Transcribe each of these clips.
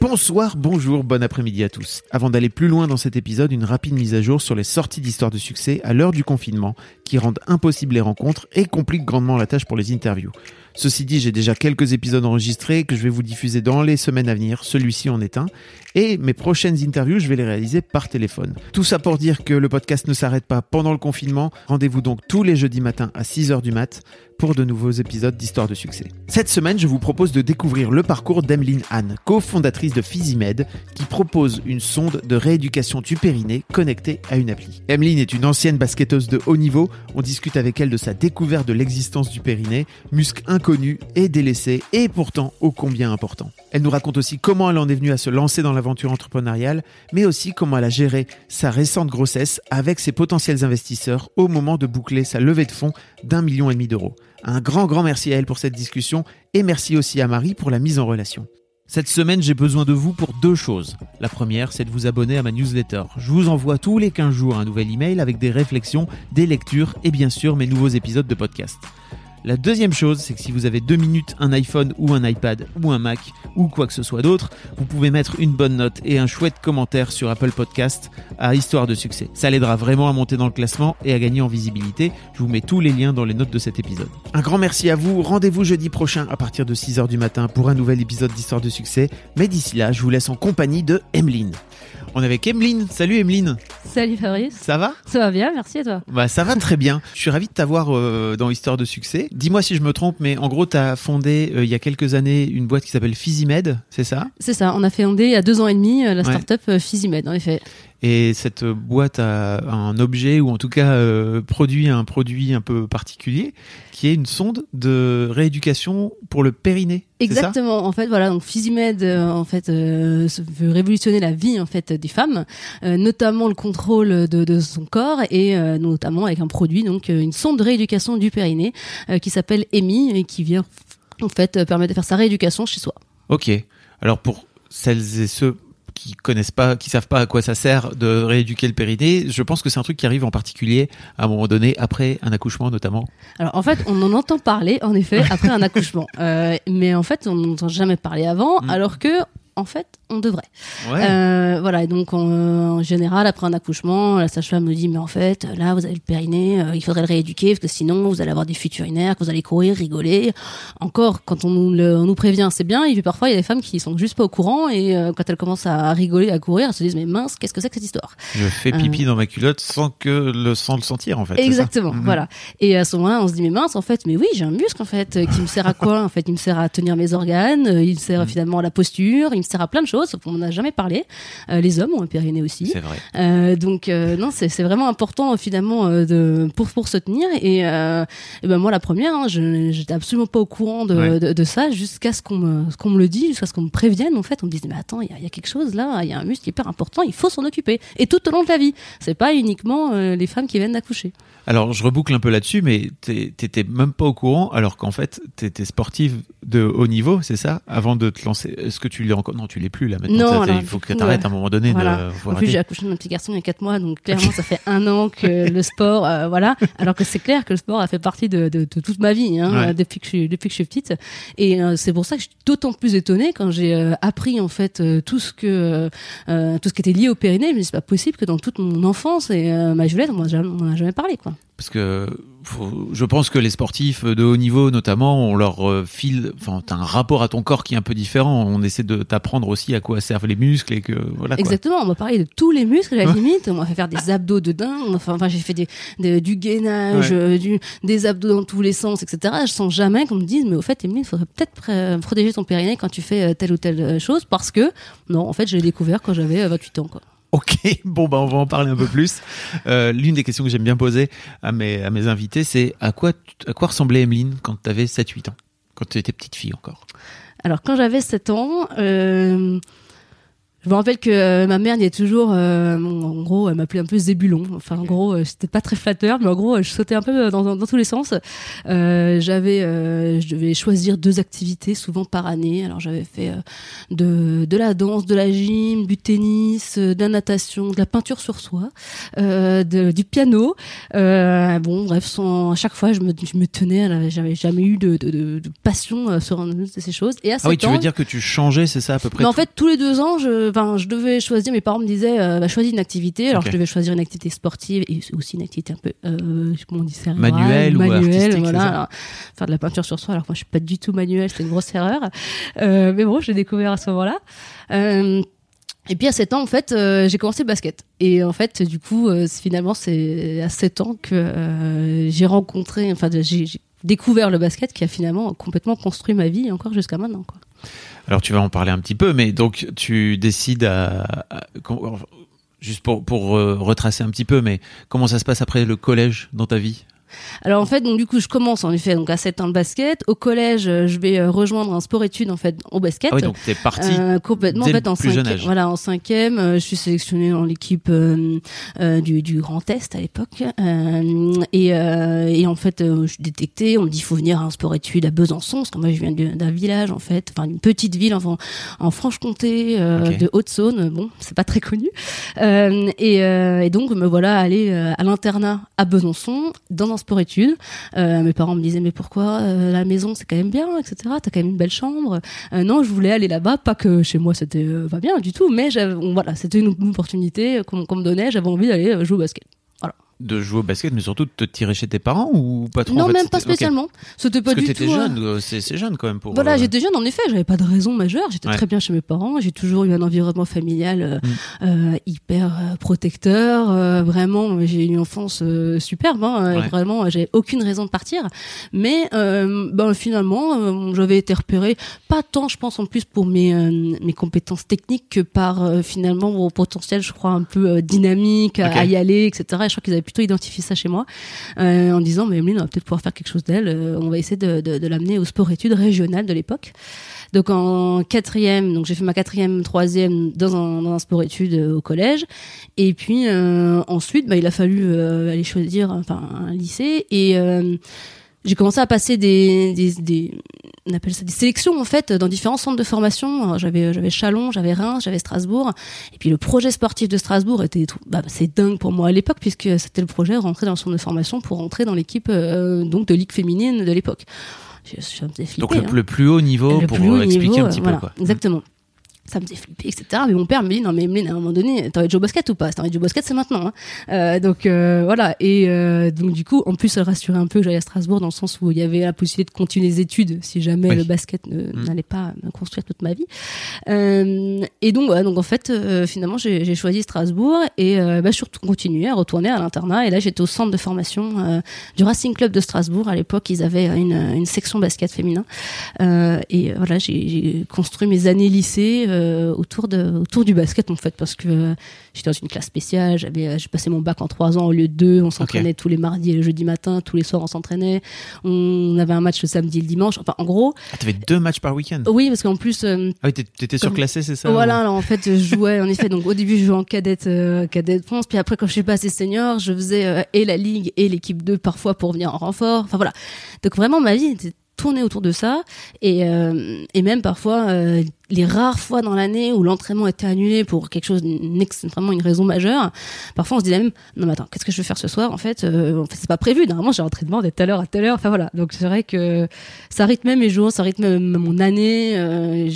Bonsoir, bonjour, bon après-midi à tous. Avant d'aller plus loin dans cet épisode, une rapide mise à jour sur les sorties d'histoire de succès à l'heure du confinement qui rendent impossibles les rencontres et compliquent grandement la tâche pour les interviews. Ceci dit, j'ai déjà quelques épisodes enregistrés que je vais vous diffuser dans les semaines à venir. Celui-ci en est un. Et mes prochaines interviews, je vais les réaliser par téléphone. Tout ça pour dire que le podcast ne s'arrête pas pendant le confinement. Rendez-vous donc tous les jeudis matins à 6h du mat pour de nouveaux épisodes d'Histoire de succès. Cette semaine, je vous propose de découvrir le parcours d'Emeline Anne, cofondatrice de Physimed, qui propose une sonde de rééducation du périnée connectée à une appli. Emeline est une ancienne basketteuse de haut niveau. On discute avec elle de sa découverte de l'existence du périnée, muscle inconnu et délaissé, et pourtant ô combien important. Elle nous raconte aussi comment elle en est venue à se lancer dans entrepreneuriale, mais aussi comment elle a géré sa récente grossesse avec ses potentiels investisseurs au moment de boucler sa levée de fonds d'un million et demi d'euros. Un grand grand merci à elle pour cette discussion et merci aussi à Marie pour la mise en relation. Cette semaine, j'ai besoin de vous pour deux choses. La première, c'est de vous abonner à ma newsletter. Je vous envoie tous les 15 jours un nouvel email avec des réflexions, des lectures et bien sûr mes nouveaux épisodes de podcast. La deuxième chose, c'est que si vous avez deux minutes, un iPhone ou un iPad ou un Mac ou quoi que ce soit d'autre, vous pouvez mettre une bonne note et un chouette commentaire sur Apple Podcast à Histoire de succès. Ça l'aidera vraiment à monter dans le classement et à gagner en visibilité. Je vous mets tous les liens dans les notes de cet épisode. Un grand merci à vous. Rendez-vous jeudi prochain à partir de 6h du matin pour un nouvel épisode d'Histoire de succès. Mais d'ici là, je vous laisse en compagnie de Emeline. On est avec Emeline. Salut Emeline. Salut Fabrice. Ça va? Ça va bien, merci à toi? Bah ça va très bien. Je suis ravi de t'avoir euh, dans Histoire de succès. Dis-moi si je me trompe, mais en gros, tu as fondé euh, il y a quelques années une boîte qui s'appelle Physimed, c'est ça? C'est ça, on a fondé il y a deux ans et demi euh, la startup Physimed, en effet. Et cette boîte a un objet, ou en tout cas euh, produit un produit un peu particulier, qui est une sonde de rééducation pour le périnée. Exactement. En fait, voilà, donc Physimed, euh, en fait, euh, veut révolutionner la vie en fait des femmes, euh, notamment le contrôle de, de son corps et euh, notamment avec un produit, donc une sonde de rééducation du périnée qui s'appelle EMI et qui vient en fait permettre de faire sa rééducation chez soi. Ok. Alors pour celles et ceux qui connaissent pas, qui savent pas à quoi ça sert de rééduquer le périnée, je pense que c'est un truc qui arrive en particulier à un moment donné après un accouchement notamment. Alors en fait, on en entend parler en effet après un accouchement, Euh, mais en fait, on n'entend jamais parler avant, Mm. alors que en fait, on devrait. Ouais. Euh, voilà, et donc en, en général, après un accouchement, la sage-femme nous dit, mais en fait, là, vous avez le périnée, euh, il faudrait le rééduquer, parce que sinon, vous allez avoir des fuites urinaires, que vous allez courir, rigoler. Encore, quand on nous, le- on nous prévient, c'est bien, et puis parfois, il y a des femmes qui sont juste pas au courant, et euh, quand elles commencent à rigoler, à courir, elles se disent, mais mince, qu'est-ce que c'est que cette histoire? Je fais pipi dans ma culotte sans que le sans le sentir en fait. ça? Exactement, Mhm. voilà. Et à ce moment-là, on se dit mais mince, en fait, mais oui, j'ai un muscle en fait qui me sert à quoi? En fait, il me sert à tenir mes organes, il me sert Mhm. finalement à la posture, il me sert à plein de choses. qu'on n'en a jamais parlé. Euh, les hommes ont un périnée aussi. C'est vrai. Euh, donc euh, non, c'est vraiment important finalement de pour pour se tenir. Et, et ben moi la première, hein, je j'étais absolument pas au courant de, Ouais. de, de ça jusqu'à ce qu'on me qu'on me le dise, jusqu'à ce qu'on me prévienne. En fait, on me dise mais attends, il y a, il y a quelque chose là, il y a un muscle hyper important, il faut s'en occuper. Et tout au long de la vie. C'est pas uniquement les femmes qui viennent d'accoucher. Alors, je reboucle un peu là-dessus, mais t'étais même pas au courant, alors qu'en fait, t'étais sportive de haut niveau, c'est ça? Avant de te lancer. Est-ce que tu l'es encore Non, tu l'es plus là maintenant. Non, Ça, alors, il faut que coup, t'arrêtes euh, à un moment donné. Voilà. De, faut En plus, j'ai accouché mon petit garçon il y a 4 mois, donc clairement, ça fait un an que le sport, euh, voilà. Alors que c'est clair que le sport a fait partie de, de, de toute ma vie, hein, Ouais. depuis que je suis, depuis que je suis petite. Et euh, c'est pour ça que je suis d'autant plus étonnée quand j'ai euh, appris en fait tout ce que tout ce qui était lié au périnée. Je me dis c'est pas possible que dans toute mon enfance et ma jamais, on m'en a jamais parlé, quoi. Parce que faut- je pense que les sportifs de haut niveau, notamment, on leur euh, file. Enfin, t'as un rapport à ton corps qui est un peu différent. On essaie de t'apprendre aussi à quoi servent les muscles et que voilà. Quoi. Exactement, on m'a parlé de tous les muscles à la limite, on m'a fait faire des abdos de dingue, enfin, enfin j'ai fait des, des- du gainage, Ouais. euh, du, des abdos dans tous les sens, etc. Je sens jamais qu'on me dise, mais au fait, Emeline, il faudrait peut-être protéger ton périnée quand tu fais euh, telle ou telle chose, parce que, non, en fait, je l'ai découvert quand j'avais euh, 28 ans, quoi. Ok, bon bah on va en parler un peu plus. Euh, L'une des questions que j'aime bien poser à mes à mes invités, c'est à quoi tu- à quoi ressemblait Emeline quand t'avais 7-8 ans? Quand tu étais petite fille encore? Alors quand j'avais 7 ans, euh, je me rappelle que euh, ma mère y est toujours, euh, en gros, elle m'appelait un peu Zébulon. Enfin, en gros, euh, c'était pas très flatteur, mais en gros, je sautais un peu dans, dans, dans tous les sens. Euh, j'avais, euh, je devais choisir deux activités souvent par année. Alors, j'avais fait euh, de, de la danse, de la gym, du tennis, euh, de la natation, de la peinture sur soie, euh, de, du piano. Euh, bon, bref, sans, à chaque fois, je me, je me tenais. J'avais jamais eu de, de, de, passion euh, sur une de ces choses. Et à Ah oui, 7 tu veux dire que tu changeais, c'est ça à peu près mais en fait, tous les deux ans, je, enfin, je devais choisir. Mes parents me disaient, euh, bah, choisis une activité. Alors, je devais choisir une activité sportive et aussi une activité un peu, euh, comment on dit, cérébrale, Manuelle ou artistique, voilà. Alors, faire de la peinture sur soi. Alors, moi, je suis pas du tout manuelle, c'était une grosse erreur. Euh, mais bon, j'ai découvert à ce moment-là. Euh, et puis à 7 ans, en fait, euh, j'ai commencé le basket. Et en fait, du coup, euh, finalement, c'est à 7 ans que euh, j'ai rencontré, enfin, j'ai découvert le basket qui a finalement complètement construit ma vie encore jusqu'à maintenant. Quoi. Alors tu vas en parler un petit peu, mais donc tu décides à, juste pour, pour euh, retracer un petit peu, mais comment ça se passe après le collège dans ta vie? Alors en fait, donc du coup, je commence en effet donc à 7 ans de basket. Au collège, euh, je vais euh, rejoindre un sport-études en fait au basket. Ah oui, donc t'es parti. Euh, complètement dès en le fait en cinquième, voilà en cinquième je suis sélectionnée dans l'équipe euh, euh, du, du Grand Est à l'époque et, et en fait je suis détectée on me dit faut venir à un sport études à Besançon parce que moi je viens d'un village en fait enfin d'une petite ville en, en Franche-Comté de Haute-Saône bon c'est pas très connu et, et donc me voilà aller euh, à l'internat à Besançon dans un sport études. Euh, mes parents me disaient mais pourquoi euh, la maison c'est quand même bien etc t'as quand même une belle chambre. Euh, non, je voulais aller là-bas, pas que chez moi c'était pas bien du tout, mais voilà, c'était une, opportunité qu'on me donnait, j'avais envie d'aller jouer au basket. De jouer au basket, mais surtout de te tirer chez tes parents ou pas trop en non, fait, même pas spécialement. C'était pas Parce que du t'étais tout. euh, jeune, euh, c'est jeune quand même pour. Voilà, euh, j'étais jeune en effet, j'avais pas de raison majeure, j'étais Ouais. très bien chez mes parents, j'ai toujours eu un environnement familial euh, Mm. hyper protecteur, vraiment, j'ai eu une enfance superbe, hein, Ouais. vraiment, j'avais aucune raison de partir, mais ben, finalement, j'avais été repérée, pas tant je pense en plus pour mes, mes compétences techniques que par finalement mon potentiel, je crois, un peu dynamique, à- y aller, etc. Et je crois qu'ils avaient plutôt identifié ça chez moi, euh, en disant, mais Emeline, on va peut-être pouvoir faire quelque chose d'elle, euh, on va essayer de, de, l'amener au sport-études régional de l'époque. Donc en quatrième, donc j'ai fait ma quatrième, troisième dans un, dans un sport-études euh, au collège. Et puis ensuite, bah, il a fallu aller choisir enfin, un lycée. Et j'ai commencé à passer des, des, des, on appelle ça des sélections en fait dans différents centres de formation. J'avais j'avais Chalon, j'avais Reims, j'avais Strasbourg. Et puis le projet sportif de Strasbourg était bah, c'est dingue pour moi à l'époque puisque c'était le projet rentrer dans le centre de formation pour rentrer dans l'équipe euh, donc de ligue féminine de l'époque. Je, je me faisais flipper, Donc le, hein. le plus haut niveau Le pour haut expliquer niveau, un petit voilà, peu quoi. Exactement. Ça me faisait flipper, etc. Mais mon père me dit non mais Emeline, à un moment donné, t'as envie de jouer au basket ou pas? Si t'as envie de jouer au basket, c'est maintenant. Hein. Euh, donc euh, voilà. Et euh, donc du coup, en plus, ça rassurait un peu que j'allais à Strasbourg dans le sens où il y avait la possibilité de continuer les études si jamais Oui. le basket Mm. n'allait pas me construire toute ma vie. Et donc, voilà, donc en fait, finalement, j'ai choisi Strasbourg et bah, je suis continué à retourner à l'internat. Et là, j'étais au centre de formation du Racing Club de Strasbourg. À l'époque, ils avaient une, une section basket féminin. Et voilà, j'ai j'ai construit mes années lycée euh, autour de autour du basket en fait, parce que euh, j'étais dans une classe spéciale. J'avais euh, j'ai passé mon bac en trois ans au lieu de deux. On s'entraînait tous les mardis et le jeudi matin. Tous les soirs, on s'entraînait. On avait un match le samedi et le dimanche. Enfin, en gros, Ah, t'avais deux matchs par week-end? oui, parce qu'en plus. euh, Ah oui, t'é- t'étais surclassé, c'est ça voilà, ou- alors en fait, je jouais, en effet, donc au début, je jouais en cadette, cadette France, puis après, quand je suis passé senior, je faisais et la ligue et l'équipe 2 parfois pour venir en renfort. Enfin voilà. Donc vraiment, ma vie était tournée autour de ça, et, euh, et même parfois, euh, les rares fois dans l'année où l'entraînement était annulé pour quelque chose, vraiment une raison majeure, parfois on se disait même, non mais attends, qu'est-ce que je vais faire ce soir En fait, euh, en fait c'est pas prévu, normalement j'ai entraînement de telle heure à telle heure, enfin voilà. Donc c'est vrai que ça rythmait mes jours, ça rythmait mon année, euh,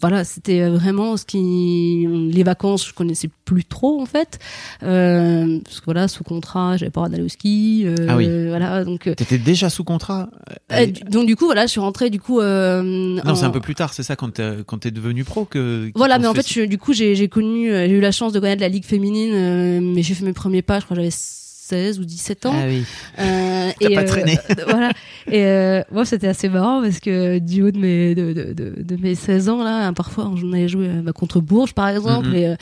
voilà, c'était vraiment ce qui les vacances, je connaissais plus trop en fait, euh, parce que voilà, sous contrat, j'avais pas d'aller au ski, euh, Ah oui. voilà, donc euh, T'étais déjà sous contrat? euh, donc du coup voilà, je suis rentrée du coup. euh, Non, c'est un peu plus tard, c'est ça, quand t'es quand t'es devenu pro que. Voilà, mais en fait fait, je- du coup, j'ai j'ai connu, euh, j'ai eu la chance de connaître la ligue féminine, euh, mais j'ai fait mes premiers pas, je crois j'avais 16 ou 17 ans. Ah oui. Euh, T'as pas euh, traîné. voilà. Et euh, moi, c'était assez marrant parce que du haut de mes, de, de, de, de mes 16 ans, là, parfois, on allait jouer euh, bah, contre Bourges, par exemple. Mhm. Et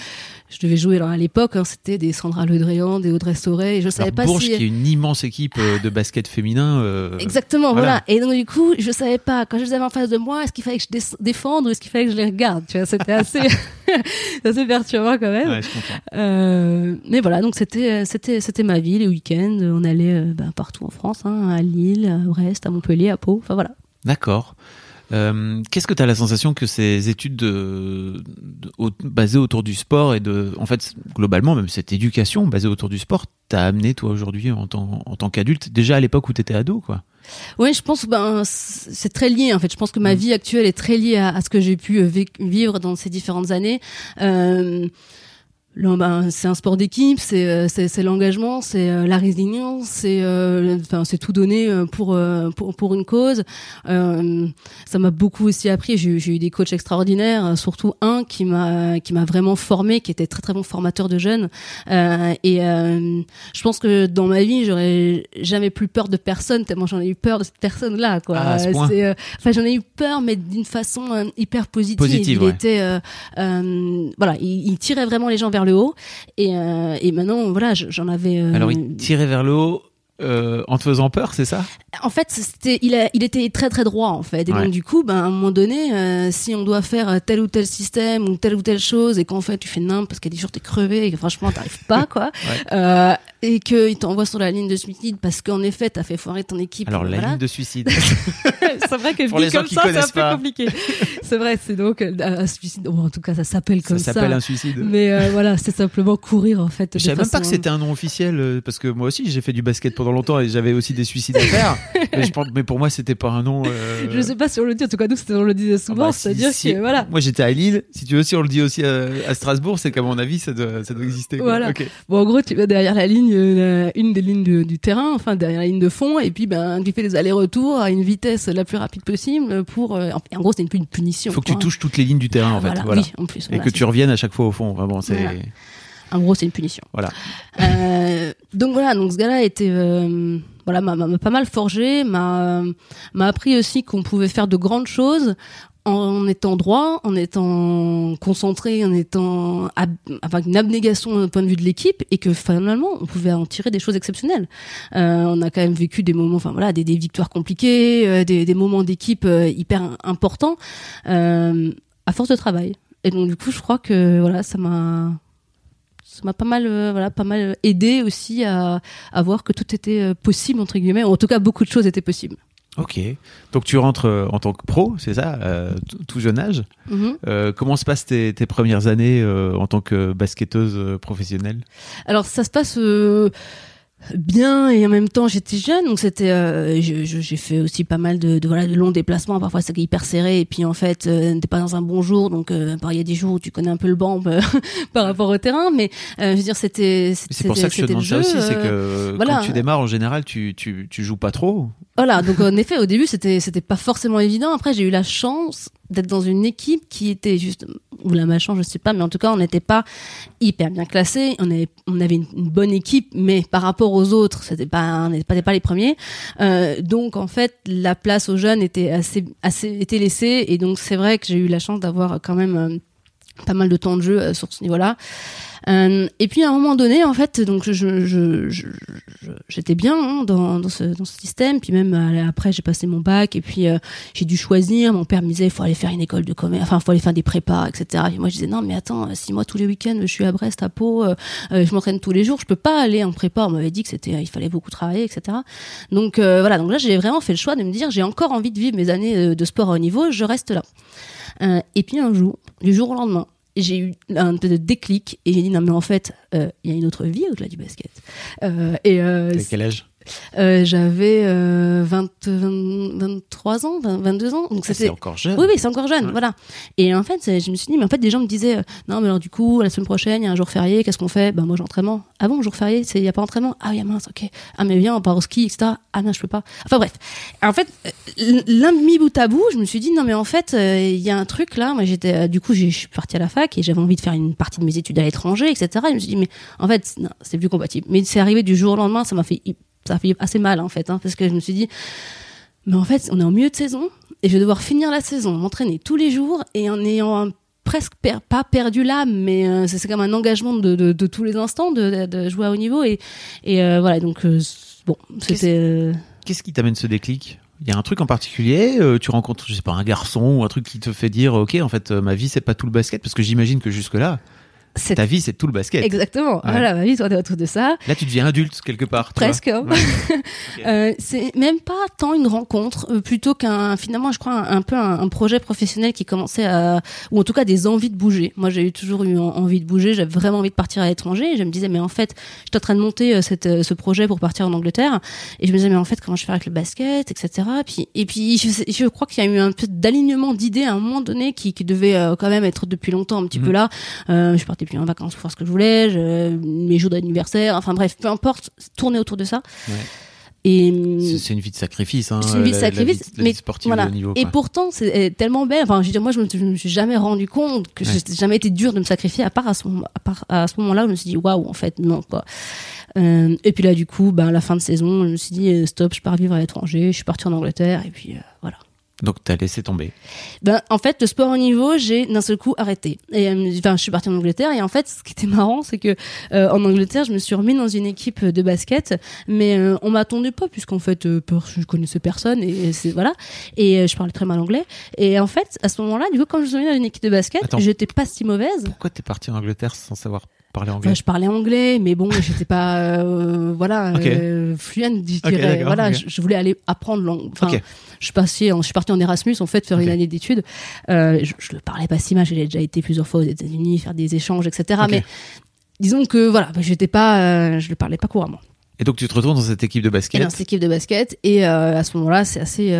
je devais jouer, alors à l'époque, hein, c'était des Sandra Le Drian, des Audrey Storey. Et je savais Alors, pas Bourges, si. qui est une immense équipe de basket féminin. Exactement, voilà. voilà. Et donc, du coup, je savais pas, quand je les avais en face de moi, est-ce qu'il fallait que je dé- défende ou est-ce qu'il fallait que je les regarde? Tu vois, c'était assez, assez perturbant quand même. Ouais, je comprends. Euh, mais voilà, donc c'était c'était c'était ma vie les week-ends. On allait euh, bah, partout en France, hein, à Lille, à Brest, à Montpellier, à Pau. Enfin voilà. D'accord. Euh, Qu'est-ce que tu as la sensation que ces études de, de- au- basées autour du sport et de, en fait, globalement, même cette éducation basée autour du sport, t'a amené toi aujourd'hui en tant, en tant qu'adulte, déjà à l'époque où tu étais ado, quoi? Oui, je pense que ben c'est très lié en fait. Je pense que ma vie actuelle est très liée à, à ce que j'ai pu euh, vivre dans ces différentes années. Euh, ben, c'est un sport d'équipe, c'est euh, c'est c'est l'engagement, c'est euh, la résilience, c'est euh, c'est tout donné euh, pour pour pour une cause. Euh, ça m'a beaucoup aussi appris. J'ai eu- j'ai eu des coachs extraordinaires, surtout un qui m'a qui m'a vraiment formé, qui était très très bon formateur de jeunes. Euh, et euh, je pense que dans ma vie, j'aurais jamais plus peur de personne tellement j'en ai eu peur de cette personne-là. Quoi. Ah, euh, enfin, j'en ai eu peur, mais d'une façon hyper positive. Positive, il ouais. était, voilà, il, il tirait vraiment les gens vers le haut. Et, euh, et maintenant, voilà, je- j'en avais. euh, Alors, il tirait vers le haut euh, en te faisant peur, c'est ça? En fait, c'était, il, a, il était très très droit en fait. Et Ouais. donc du coup, ben, à un moment donné, euh, si on doit faire tel ou tel système ou telle ou telle chose, et qu'en fait tu fais nimp parce a des jours t'es crevé et que franchement t'arrives pas quoi, euh, et qu'il t'envoie sur la ligne de suicide parce qu'en effet t'as fait foirer ton équipe. Alors, la voilà. ligne de suicide. c'est vrai que Pour dit les comme ça, c'est un peu compliqué. c'est vrai, c'est donc euh, un suicide. Bon, en tout cas, ça s'appelle ça comme ça. s'appelle un suicide. Mais euh, voilà, c'est simplement courir en fait. Je savais même pas façon- que c'était un nom officiel euh, parce que moi aussi j'ai fait du basket pendant longtemps et j'avais aussi des suicides à faire. mais, je pense- mais pour moi c'était pas un nom. euh, Je sais pas si on le dit. En tout cas, nous, on le disait ah souvent. bah, si- C'est-à-dire si- que voilà. Moi j'étais à Lille. Si tu veux, si on le dit aussi à, à Strasbourg, c'est qu'à mon avis ça doit, ça doit exister. quoi. Voilà. Bon, en gros, tu vas derrière la ligne, euh, une des lignes du, du terrain, enfin derrière la ligne de fond, et puis ben tu fais des allers-retours à une vitesse la plus rapide possible pour. euh, en, gros, c'est une, punition. Il faut que tu touches toutes les lignes du terrain en fait. Voilà, Voilà. Oui, en plus. Et que tu reviennes à chaque fois au fond. Vraiment, c'est. Voilà. En gros, c'est une punition. Voilà. Euh, donc voilà, donc ce gars-là était euh, voilà m'a m'a pas mal forgé, m'a m'a appris aussi qu'on pouvait faire de grandes choses en étant droit, en étant concentré, en étant avec une abnégation d'un point de vue de l'équipe et que finalement on pouvait en tirer des choses exceptionnelles. Euh, on a quand même vécu des moments, enfin voilà, des, victoires compliquées, euh, des, moments d'équipe euh, hyper importants à force de travail. Et donc du coup, je crois que voilà, ça m'a ça m'a pas mal voilà pas mal aidé aussi à, voir que tout était possible entre guillemets en tout cas beaucoup de choses étaient possibles Ok. Donc tu rentres euh, en tant que pro, c'est ça, euh, tout- jeune âge. Mhm. Euh, comment se passent tes, tes premières années euh, en tant que basketteuse euh, professionnelle? Alors ça se passe euh, bien et en même temps j'étais jeune donc c'était euh, j'ai fait aussi pas mal de, de voilà de longs déplacements parfois c'est hyper serré et puis en fait euh, t'es pas dans un bon jour donc euh, par- il y a des jours où tu connais un peu le banc euh, par rapport au terrain mais euh, je veux dire c'était C'est pour ça que je te c'était demande ça aussi, c'est euh, que voilà. quand tu démarres en général, tu, tu, tu joues pas trop. Voilà, donc en effet, au début, c'était c'était pas forcément évident. Après, j'ai eu la chance d'être dans une équipe qui était juste ou la malchance, je sais pas, mais en tout cas, on n'était pas hyper bien classé. On avait on avait une, bonne équipe, mais par rapport aux autres, c'était pas on n'était pas, pas les premiers. Euh, donc en fait, la place aux jeunes était assez assez était laissée, et donc c'est vrai que j'ai eu la chance d'avoir quand même euh, pas mal de temps de jeu euh, sur ce niveau-là. Euh, et puis à un moment donné, en fait, donc je, je, je- j'étais bien hein, dans, dans, ce, dans ce système. Puis même euh, après, j'ai passé mon bac et puis euh, j'ai dû choisir. Mon père me disait, faut aller faire une école de commerce, enfin, il faut aller faire des prépas, etc. Et moi, je disais, non, mais attends, si moi tous les week-ends, je suis à Brest, à Pau, euh, euh, je m'entraîne tous les jours, je peux pas aller en prépa. On m'avait dit que c'était, il fallait beaucoup travailler, etc. Donc euh, voilà. Donc là, j'ai vraiment fait le choix de me dire, j'ai encore envie de vivre mes années euh, de sport à haut niveau, je reste là. Euh, et puis un jour, du jour au lendemain, j'ai eu un déclic et j'ai dit non mais en fait euh, il y a une autre vie au-delà du basket. Euh, et euh, quel âge? Euh, j'avais euh, 20, 20 23 ans, 20 22 ans. Donc Ah, c'était c'est encore jeune. Oui, oui, c'est encore jeune, Ouais. voilà. Et en fait, je me suis dit, mais en fait, des gens me disaient, euh, non, mais alors du coup, la semaine prochaine, il y a un jour férié, qu'est-ce qu'on fait? Ben moi, j'ai entraînement. Ah bon, jour férié, il y a pas entraînement Ah oui, ah, mince, ok. Ah mais viens, on part au ski, etc. Ah non, je peux pas. Enfin bref. En fait, euh, l'un mis bout à bout, je me suis dit, non, mais en fait, il y a un truc là. Moi, j'étais, du coup, je suis partie à la fac et j'avais envie de faire une partie de mes études à l'étranger, etc. Et je me suis dit, mais en fait, c'est plus compatible. Mais c'est arrivé du jour au lendemain, ça m'a fait, ça a fait assez mal en fait, hein, parce que je me suis dit, mais en fait, on est en milieu de saison et je vais devoir finir la saison, m'entraîner tous les jours et en ayant un- presque per- pas perdu l'âme, mais euh, c'est comme un engagement de, de, de tous les instants de, jouer à haut niveau et, et euh, voilà donc euh, bon c'était euh, Qu'est-ce qui t'amène ce déclic? Il y a un truc en particulier Tu rencontres, je sais pas, un garçon ou un truc qui te fait dire, ok, en fait, ma vie c'est pas tout le basket, parce que j'imagine que jusque là, ta vie c'est tout le basket. exactement. Voilà ma vie tournait autour de ça. Là, tu deviens adulte quelque part. presque hein. Ouais. Euh, c'est même pas tant une rencontre euh, plutôt qu'un finalement je crois un, un peu un, un projet professionnel qui commençait à ou en tout cas des envies de bouger. Moi j'ai toujours eu en- envie de bouger. J'avais vraiment envie de partir à l'étranger. Et je me disais mais en fait j'étais en train de monter euh, cette, euh, ce projet pour partir en Angleterre. Et je me disais mais en fait comment je fais avec le basket etc puis et puis je, crois qu'il y a eu un peu d'alignement d'idées à un moment donné qui, qui devait euh, quand même être depuis longtemps un petit peu là. Je partais plus en vacances pour faire ce que je voulais je, mes jours d'anniversaire enfin bref peu importe tourner autour de ça Ouais. et C'est- une vie de sacrifice. Hein, c'est une vie de la- la sacrifice, vie- la mais vie sportive voilà. de haut niveau. Et pourtant, c'est tellement belle. Enfin, je veux dire, moi, je me, je me suis jamais rendu compte que Ouais. j'ai jamais été dur de me sacrifier, à part à ce moment, à part à ce moment-là où je me suis dit, waouh, en fait, non, quoi. Euh, et puis là, du coup, ben, à la fin de saison, je me suis dit, euh, stop, je pars vivre à l'étranger, je suis partie en Angleterre, et puis euh, voilà. Donc, t'as laissé tomber. Ben, en fait, le sport au niveau, j'ai d'un seul coup arrêté. Et euh, enfin, je suis partie en Angleterre et en fait, ce qui était marrant, c'est que euh, en Angleterre, je me suis remis dans une équipe de basket, mais euh, on m'attendait pas puisqu'en fait, euh, je connaissais personne et c'est voilà. Et euh, je parlais très mal anglais. Et en fait, à ce moment-là, du coup, quand je me suis remis dans une équipe de basket, j'étais pas si mauvaise. Pourquoi t'es parti en Angleterre sans savoir parler anglais Enfin, je parlais anglais, mais bon, j'étais pas, euh, voilà, Ok. euh, fluente, je dirais. d'accord, voilà, je, voulais aller apprendre l'anglais. Enfin. Je en- je suis partie en Erasmus, en fait, faire une année d'études. Euh, je, le parlais pas si mal, j'ai déjà été plusieurs fois aux États-Unis, faire des échanges, etc. Mais disons que voilà, bah, j'étais pas, euh, je le parlais pas couramment. Et donc, tu te retrouves dans cette équipe de Et basket. dans cette équipe de basket, et euh, à ce moment-là, c'est assez,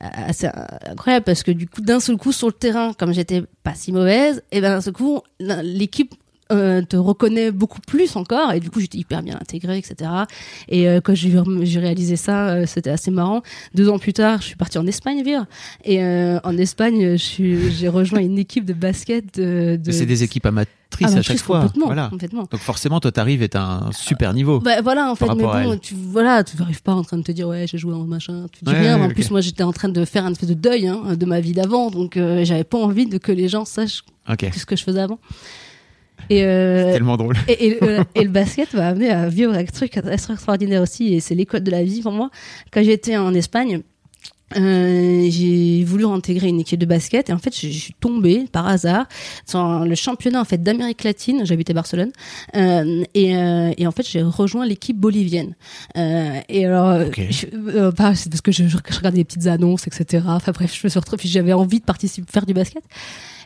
assez incroyable parce que du coup, d'un seul coup, sur le terrain, comme j'étais pas si mauvaise, et ben d'un seul coup, l'équipe euh, te reconnaît beaucoup plus encore et du coup j'étais hyper bien intégrée etc et euh, quand j'ai j'ai réalisé ça euh, c'était assez marrant deux ans plus tard je suis partie en Espagne vivre et euh, en Espagne je suis- j'ai rejoint une équipe de basket de, de... C'est des équipes amatrices Ah, à chaque fois. complètement, Voilà. complètement. Donc, forcément, toi, t'arrives et t'as un super niveau. Bah, voilà en fait mais bon tu voilà tu n'arrives pas en train de te dire ouais j'ai joué en machin tu dis Ouais, rien ouais, en plus moi j'étais en train de faire un espèce de deuil hein, de ma vie d'avant donc euh, j'avais pas envie de que les gens sachent Ok. ce que je faisais avant et euh, Tellement drôle. et, et, euh, et le basket m'a amené à vivre un truc extraordinaire aussi, et c'est l'école de la vie pour moi. Quand j'étais en Espagne, euh, j'ai voulu intégrer une équipe de basket et en fait je, je suis tombée par hasard sur le championnat en fait d'Amérique latine. J'habitais Barcelone. Euh, et, euh, et en fait j'ai rejoint l'équipe bolivienne. Et alors je- bah, c'est parce que je, je regardais des petites annonces etc enfin bref je me suis retrouvée j'avais envie de participer faire du basket.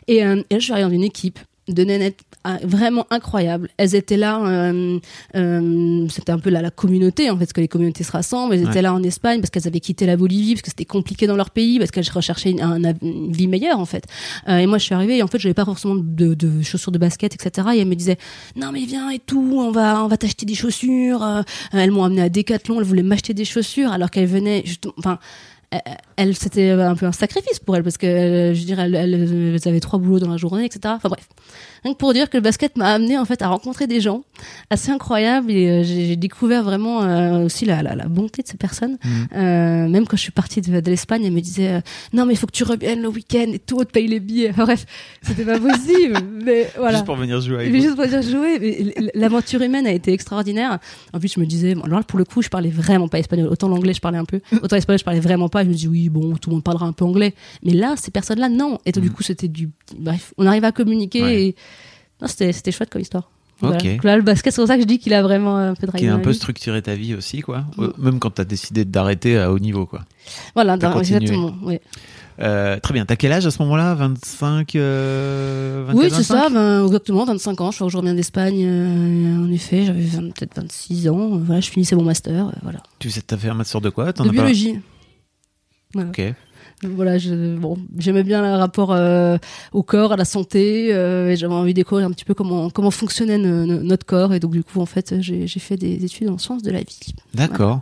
Et, et là je suis arrivée dans une équipe de nénettes ah, vraiment incroyables. Elles étaient là, euh, euh, c'était un peu la, la communauté en fait, parce que les communautés se rassemblent. Elles Ouais. étaient là en Espagne parce qu'elles avaient quitté la Bolivie, parce que c'était compliqué dans leur pays, parce qu'elles recherchaient une, un- une vie meilleure en fait. Euh, et moi je suis arrivée et en fait j'avais pas forcément de, de chaussures de basket, etc. Et elles me disaient non mais viens et tout, on va on va t'acheter des chaussures. Euh, elles m'ont amené à Decathlon, elles voulaient m'acheter des chaussures alors qu'elles venaient, enfin elle, elle- c'était un peu un sacrifice pour elle parce que euh, je dirais elle, elle, elles avaient trois boulots dans la journée etc enfin bref donc pour dire que le basket m'a amené en fait à rencontrer des gens assez incroyables et euh, j'ai découvert vraiment euh, aussi la, la, la bonté de ces personnes Mhm. Euh, même quand je suis partie de, de l'Espagne elle me disait non mais il faut que tu reviennes le week-end et tout on te paye les billets enfin bref c'était pas possible mais voilà Juste pour venir jouer avec mais juste pour dire jouer, l'aventure humaine a été extraordinaire. En plus, je me disais, bon, alors pour le coup, je parlais vraiment pas espagnol. Autant l'anglais, je parlais un peu. Autant l'espagnol, je parlais vraiment pas. Je me dis, oui, bon, tout le monde parlera un peu anglais. Mais là, ces personnes-là, non. Et donc, du coup, c'était du. Bref, on arrivait à communiquer Mm. Ouais. et. C'était chouette comme histoire. Ok. Voilà. Donc Là, le basket, c'est pour ça que je dis qu'il a vraiment un peu drivé Qui a un peu structuré ta vie aussi, quoi. Mm. Euh, Même quand t'as décidé d'arrêter à haut niveau, quoi. Voilà, exactement. Euh, très bien. T'as quel âge à ce moment-là? 25 euh, 24, Oui, c'est 25? ça, ben, exactement, 25 ans. Je crois que je reviens d'Espagne. euh, en effet, j'avais 20 peut-être 26 ans. Voilà, je finissais mon master. voilà. Tu sais, t'as fait un master de quoi? De as pas- biologie. Voilà. Ok. Voilà, je, bon, j'aimais bien le rapport euh, au corps, à la santé, euh, et j'avais envie de découvrir un petit peu comment comment fonctionnait no- no- notre corps, et donc du coup, en fait, j'ai j'ai fait des études en sciences de la vie. D'accord.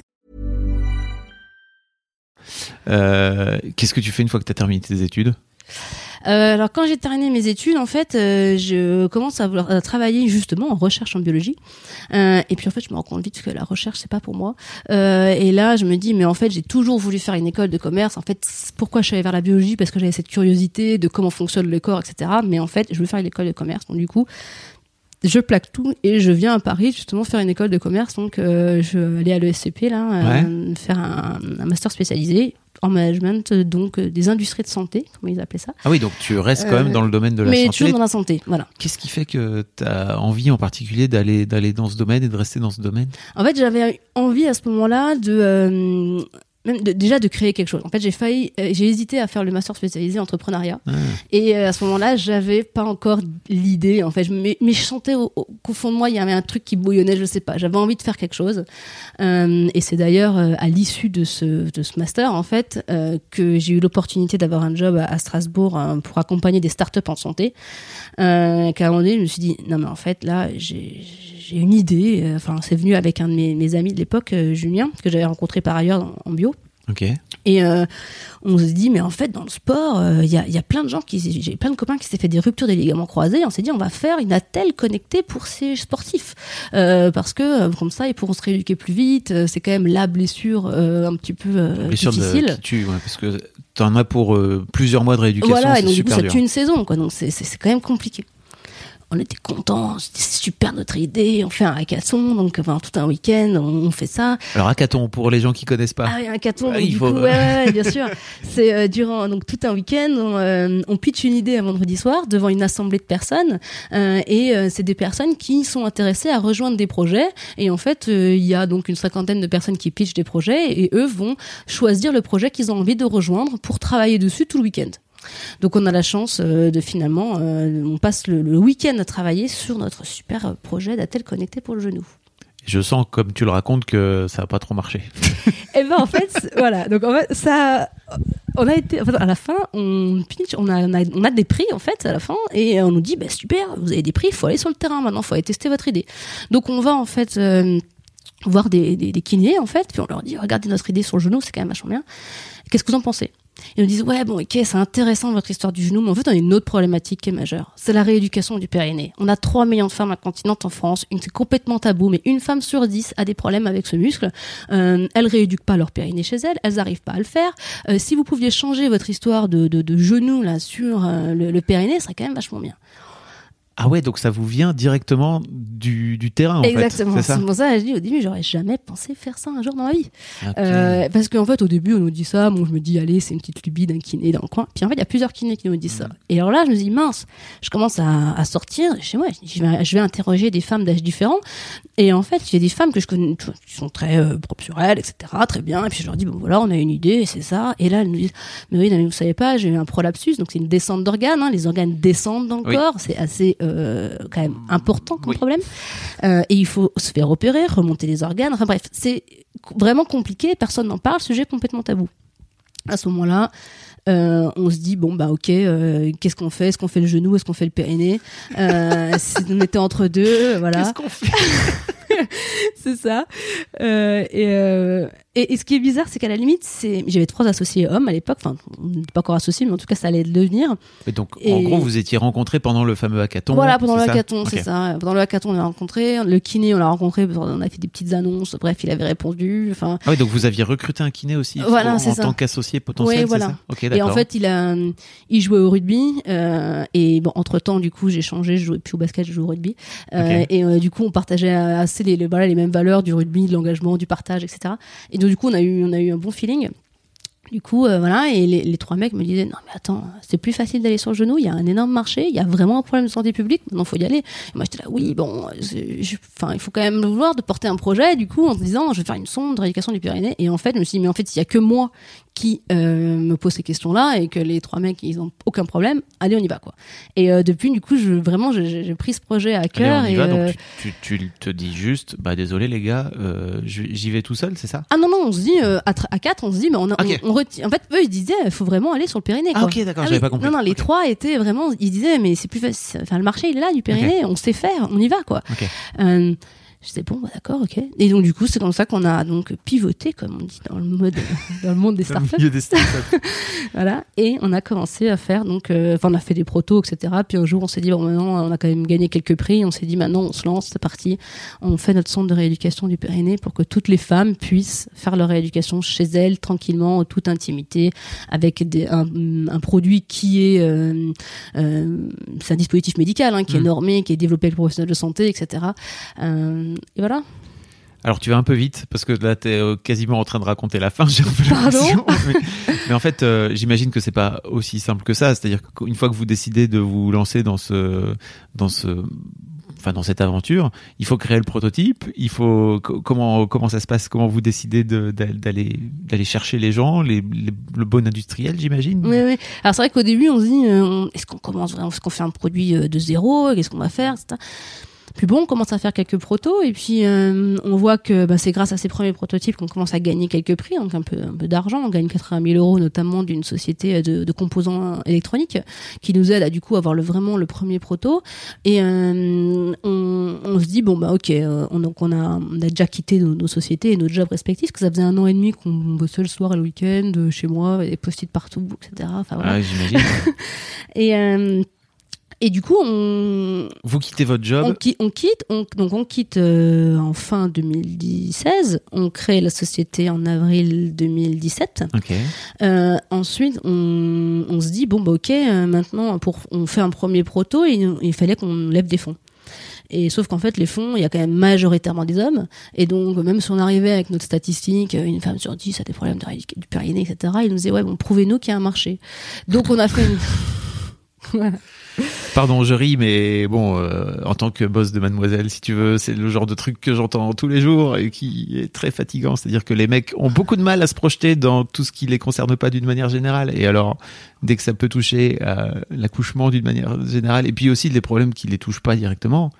Euh, Qu'est-ce que tu fais une fois que t'as terminé tes études? Euh, alors quand j'ai terminé mes études, en fait, euh, je commence à, travailler justement en recherche en biologie. Et puis en fait, je me rends compte vite que la recherche c'est pas pour moi. Et là, je me dis mais en fait, j'ai toujours voulu faire une école de commerce. En fait, pourquoi je suis allée vers la biologie? Parce que j'avais cette curiosité de comment fonctionne le corps, etc. Mais en fait, je veux faire une école de commerce. Donc du coup. Je plaque tout et je viens à Paris justement faire une école de commerce. Donc, euh, je vais aller à l'ESCP là, euh, faire un, un master spécialisé en management, donc euh, des industries de santé, comme ils appelaient ça. Ah oui, donc tu restes quand même dans le domaine de la mais santé. toujours dans la santé, voilà. Qu'est-ce qui fait que t'as envie en particulier d'aller d'aller dans ce domaine et de rester dans ce domaine? En fait, j'avais envie à ce moment-là de même de- déjà de créer quelque chose. En fait, j'ai failli, euh, j'ai hésité à faire le master spécialisé entrepreneuriat. Ah. Et euh, à ce moment-là, j'avais pas encore l'idée. En fait, mais, mais je sentais au, au- qu'au fond de moi, il y avait un truc qui bouillonnait. Je sais pas. J'avais envie de faire quelque chose. Euh, et c'est d'ailleurs à l'issue de ce de ce master, en fait, que j'ai eu l'opportunité d'avoir un job à, à Strasbourg pour accompagner des startups en santé. Qu'à un moment donné, je me suis dit non mais en fait là, j'ai j'ai une idée. euh, Enfin, c'est venu avec un de mes, mes amis de l'époque, euh, Julien, que j'avais rencontré par ailleurs en- en bio. Ok. Et euh, on se dit, mais en fait, dans le sport, euh, il y, a, il y a plein de gens qui. J'ai plein de copains qui s'est fait des ruptures des ligaments croisés. On s'est dit, on va faire une attelle connectée pour ces sportifs. Euh, parce que, comme ça, ils pourront se rééduquer plus vite. C'est quand même la blessure un petit peu Blessure de, difficile. qui tue, ouais, parce que t'en as pour plusieurs mois de rééducation. Voilà, et du coup, ça dur. tue une saison, quoi. Donc c'est- c'est c'est quand même compliqué. On était contents, c'était super notre idée, on fait un hackathon, donc enfin, tout un week-end, on, on fait ça. Alors hackathon pour les gens qui connaissent pas. Ah oui, hackathon, Ah, il du faut- coup, ouais, ouais, ouais, bien sûr. C'est euh, durant donc tout un week-end, on, euh, on pitch une idée un vendredi soir devant une assemblée de personnes, euh, et euh, c'est des personnes qui sont intéressées à rejoindre des projets. Et en fait, euh, il y a donc une cinquantaine de personnes qui pitchent des projets, et eux vont choisir le projet qu'ils ont envie de rejoindre pour travailler dessus tout le week-end. Donc on a la chance euh, de finalement, euh, on passe le, le week-end à travailler sur notre super projet d'attel connecté pour le genou. Je sens, comme tu le racontes, que ça a pas trop marché. Et ben en fait, voilà. Donc en fait, ça, on a été, en fait, à la fin, on pitch, on a, on a, on a des prix en fait à la fin, et on nous dit, bah super, vous avez des prix, il faut aller sur le terrain maintenant, faut aller tester votre idée. Donc on va en fait. euh, voir des, des, des kinés en fait, puis on leur dit regardez notre idée sur le genou, c'est quand même vachement bien. Qu'est-ce que vous en pensez? Ils nous disent ouais bon ok c'est intéressant votre histoire du genou, mais en fait on a une autre problématique qui est majeure, c'est la rééducation du périnée. On a 3 millions de femmes incontinentes en France, une- c'est complètement tabou, mais une femme sur 10 a des problèmes avec ce muscle. Euh, elles rééduquent pas leur périnée chez elles, elles arrivent pas à le faire. Euh, si vous pouviez changer votre histoire de, de, de genou là sur euh, le, le périnée, ce serait quand même vachement bien. Ah ouais, donc ça vous vient directement du, du terrain, en Exactement. fait. C'est pour ça que je dis au début, j'aurais jamais pensé faire ça un jour dans ma vie. Ok. Euh, parce qu'en fait, au début, on nous dit ça. Bon, je me dis, allez, c'est une petite lubie d'un kiné dans le coin. Puis en fait, il y a plusieurs kinés qui nous disent ça. Et alors là, je me dis, mince, je commence à, à sortir chez moi. Je, vais, je vais interroger des femmes d'âge différents. Et en fait, il y a des femmes que je connais, qui sont très euh, propres sur elles, etc. Très bien. Et puis je leur dis, bon voilà, on a une idée, c'est ça. Et là, elles nous disent, mais oui, non, mais vous savez pas, j'ai eu un prolapsus. Donc c'est une descente d'organes. Hein. Les organes descendent dans le Oui. corps. C'est assez euh, quand même important comme Oui. problème. Euh, et il faut se faire opérer, remonter les organes. Enfin bref, c'est vraiment compliqué. Personne n'en parle. Sujet complètement tabou. À ce moment-là, euh, on se dit bon bah ok, euh, qu'est-ce qu'on fait? Est-ce qu'on fait le genou? Est-ce qu'on fait le périnée? Euh, Si on était entre deux, voilà. Qu'est-ce qu'on fait? c'est ça. Euh, et, euh, Et, et ce qui est bizarre, c'est qu'à la limite, c'est j'avais trois associés hommes à l'époque. Enfin, on n'était pas encore associés, mais en tout cas, ça allait le devenir. Et donc, en gros, vous étiez rencontrés pendant le fameux hackathon. Voilà, pendant le hackathon, c'est ça. Pendant le hackathon, on l'a rencontré. Le kiné, on l'a rencontré. qu'on a fait des petites annonces. Bref, il avait répondu. Enfin, Ah oui, donc vous aviez recruté un kiné aussi Voilà, en, ça. tant qu'associé potentiel, c'est voilà. ça Ok, Et en fait, il a, il jouait au rugby. euh, et bon, entre temps, du coup, j'ai changé. Je jouais plus au basket, je jouais au rugby. Et du coup, on partageait assez les, mêmes valeurs du rugby, de l'engagement, du partage, etc. Et donc, du coup, on a eu, on a eu un bon feeling. Du coup, euh, voilà, et les, trois mecs me disaient non mais attends, c'est plus facile d'aller sur le genou. Il y a un énorme marché, il y a vraiment un problème de santé publique. Maintenant, faut y aller. Et moi, j'étais là, oui, bon, il faut quand même vouloir de porter un projet. Du coup, en se disant, je vais faire une sonde de rééducation du Pyrénées. Et en fait, je me suis dit, mais en fait, s'il y a que moi qui euh, me pose ces questions-là et que les trois mecs, ils ont aucun problème, allez, on y va quoi. Et euh, depuis, du coup, je vraiment, j'ai pris ce projet à Allez, cœur. on y et, va, euh, donc tu, tu, tu te dis juste, bah désolé les gars, euh, j'y vais tout seul, c'est ça? Ah non, non, on se dit, euh, à, tr- à quatre, on se dit, mais on, a- Ok. on, on retire- En fait, eux, ils disaient, il faut vraiment aller sur le Pyrénées. Ah, ok, d'accord, Ah j'avais pas compris. Non, non, les trois étaient vraiment, ils disaient, mais c'est plus facile. Enfin, le marché, il est là, du Pyrénées, on sait faire, on y va, quoi. Je disais, bon, bah, d'accord, ok. Et donc, du coup, c'est comme ça qu'on a donc pivoté, comme on dit dans le mode, dans le monde des startups. des startups. Voilà. Et on a commencé à faire, donc, euh, enfin, on a fait des protos, etc. Puis un jour, on s'est dit, bon, maintenant, on a quand même gagné quelques prix. On s'est dit, maintenant, on se lance, c'est parti. On fait notre centre de rééducation du Pyrénées pour que toutes les femmes puissent faire leur rééducation chez elles, tranquillement, en toute intimité, avec des, un, un produit qui est, euh, euh, c'est un dispositif médical, hein, qui est Mm. normé, qui est développé avec le professionnel de santé, etc. Euh, et voilà. Alors tu vas un peu vite parce que là t'es euh, quasiment en train de raconter la fin. J'ai Pardon? Mais, mais en fait, euh, j'imagine que c'est pas aussi simple que ça. C'est-à-dire qu'une fois que vous décidez de vous lancer dans ce, dans ce, enfin dans cette aventure, il faut créer le prototype. Il faut co- comment comment ça se passe Comment vous décidez de- d'a- d'aller d'aller chercher les gens, les, les- le bon industriel, j'imagine? Oui, oui. Alors c'est vrai qu'au début, on se dit, euh, est-ce qu'on commence vraiment, est-ce qu'on fait un produit de zéro, qu'est-ce qu'on va faire, etc. Puis bon, on commence à faire quelques protos et puis euh, on voit que bah, c'est grâce à ces premiers prototypes qu'on commence à gagner quelques prix, donc un peu, un peu d'argent. On gagne 80 000 euros notamment d'une société de, de composants électroniques qui nous aide à du coup avoir le, vraiment le premier proto. Et euh, on, on se dit bon bah ok, euh, on, donc on a, on a déjà quitté nos, nos sociétés et nos jobs respectifs, parce que ça faisait un an et demi qu'on bossait le soir et le week-end euh, chez moi, et post-it partout, etc. Enfin, voilà. Ah, j'imagine. Et, euh, et du coup, on, vous quittez votre on, job. qui- on quitte, on, donc on quitte euh, en fin 2016. On crée la société en avril 2017. Ok. Euh, ensuite, on, on se dit bon bah ok, euh, maintenant pour on fait un premier proto et il, fallait qu'on lève des fonds. Et sauf qu'en fait, les fonds, il y a quand même majoritairement des hommes. Et donc, même si on arrivait avec notre statistique, une femme sur dix a des problèmes de du périnée, etc., ils nous disaient, ouais, bon, prouvez-nous qu'il y a un marché. Donc, on a fait une... Voilà. Pardon, je ris, mais bon, euh, en tant que boss de Mademoiselle, si tu veux, c'est le genre de truc que j'entends tous les jours et qui est très fatigant. C'est-à-dire que les mecs ont beaucoup de mal à se projeter dans tout ce qui les concerne pas d'une manière générale. Et alors, dès que ça peut toucher à l'accouchement d'une manière générale, et puis aussi les problèmes qui les touchent pas directement.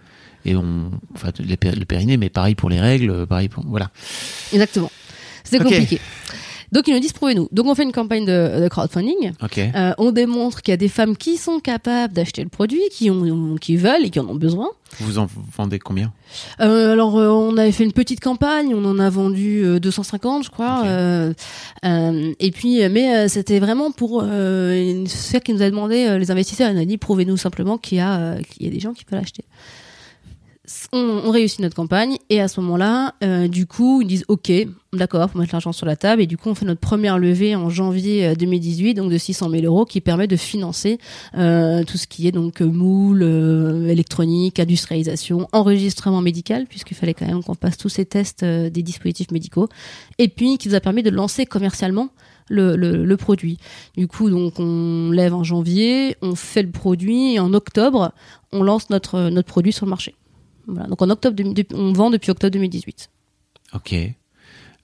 Et on, enfin, le périnée, mais pareil pour les règles, pareil pour, voilà. Exactement. Ok. compliqué. Donc, ils nous disent, prouvez-nous. Donc, on fait une campagne de, de crowdfunding. Euh, on démontre qu'il y a des femmes qui sont capables d'acheter le produit, qui, ont, qui veulent et qui en ont besoin. Vous en vendez combien? Euh, alors, euh, on avait fait une petite campagne, on en a vendu euh, 250, je crois. Et puis, mais c'était vraiment pour une sphère qui nous a demandé, les investisseurs, elle nous a dit, prouvez-nous simplement qu'il y a, qu'il y a des gens qui peuvent l'acheter. On, réussit notre campagne et à ce moment-là, euh, du coup, ils disent OK, d'accord, pour mettre l'argent sur la table et du coup, on fait notre première levée en janvier euh, 2018, donc de 600 000 euros, qui permet de financer euh, tout ce qui est donc euh, moule, euh, électronique, industrialisation, enregistrement médical, puisqu'il fallait quand même qu'on passe tous ces tests euh, des dispositifs médicaux, et puis qui nous a permis de lancer commercialement le, produit. Du coup, donc on lève en janvier, on fait le produit et en octobre, on lance notre produit sur le marché. Donc en octobre, on vend depuis octobre 2018. Ok.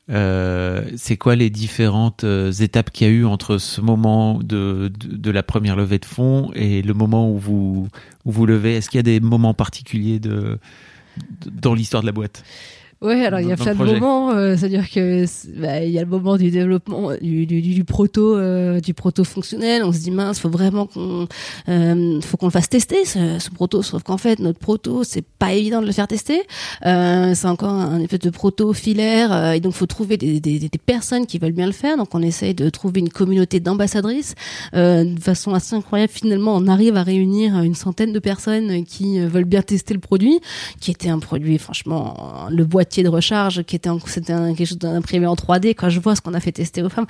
Euh, c'est quoi les différentes euh, étapes qu'il y a eu entre ce moment de, de, la première levée de fonds et le moment où vous, vous levez? Est-ce qu'il y a des moments particuliers de- dans l'histoire de la boîte? Ouais, alors il y a plein le de moments, euh, c'est-à-dire que bah, il y a le moment du développement du, du, du- proto euh, du proto fonctionnel. On se dit mince, faut vraiment qu'on euh, faut qu'on le fasse tester ce, ce proto. Sauf qu'en fait notre proto c'est pas évident de le faire tester. Euh, c'est encore un effet de proto filaire euh, et donc faut trouver des, des, des personnes qui veulent bien le faire. Donc on essaye de trouver une communauté d'ambassadrices. Euh, de façon assez incroyable, finalement on arrive à réunir une centaine de personnes qui veulent bien tester le produit, qui était un produit franchement le boîtier de recharge qui était en- c'était un- quelque chose d'imprimé en 3D. Quand je vois ce qu'on a fait tester aux femmes,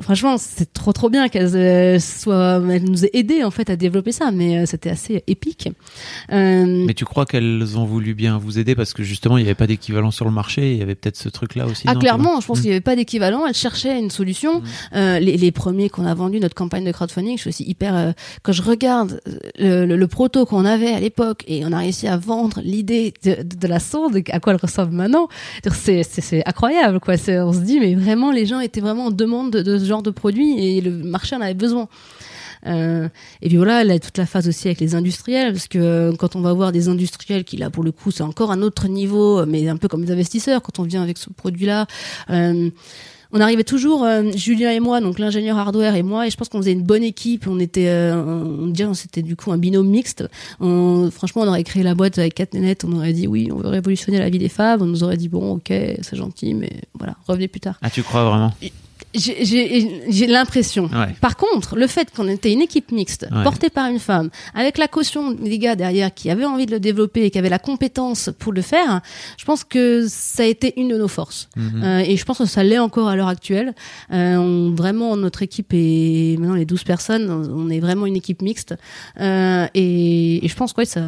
franchement c'est trop trop bien qu'elles euh, soient, elles nous aient aidé en fait à développer ça, mais euh, c'était assez épique. Euh, Mais tu crois qu'elles ont voulu bien vous aider parce que justement il n'y avait pas d'équivalent sur le marché, il y avait peut-être ce truc-là aussi. Ah non, clairement, je pense Mm. qu'il n'y avait pas d'équivalent. Elle cherchait une solution. Euh, les, les premiers qu'on a vendus, notre campagne de crowdfunding, je suis aussi hyper. quand je regarde le, le, le proto qu'on avait à l'époque et on a réussi à vendre l'idée de, de, de la sonde, à quoi elle ressemble maintenant, c'est incroyable quoi. On se dit mais vraiment les gens étaient vraiment en demande de, ce genre de produit et le marché en avait besoin. Euh, et puis voilà, toute la phase aussi avec les industriels, parce que euh, quand on va voir des industriels qui là pour le coup c'est encore un autre niveau, mais un peu comme les investisseurs, quand on vient avec ce produit-là, euh, on arrivait toujours, euh, Julien et moi, donc l'ingénieur hardware et moi, et je pense qu'on faisait une bonne équipe. On était, euh, on dirait, c'était du coup un binôme mixte. On- franchement, on aurait créé la boîte avec quatre nénettes, on aurait dit oui, on veut révolutionner la vie des femmes. On nous aurait dit bon, ok, c'est gentil, mais voilà, revenez plus tard. Ah, tu crois vraiment? J'ai- l'impression. Ouais. Par contre, le fait qu'on était une équipe mixte, Ouais. portée par une femme, avec la caution des gars derrière qui avaient envie de le développer et qui avaient la compétence pour le faire, je pense que ça a été une de nos forces. Mhm. Euh, et je pense que ça l'est encore à l'heure actuelle. Euh, on- vraiment, notre équipe est maintenant les 12 personnes, on est vraiment une équipe mixte. Euh, et, et je pense que ouais, ça.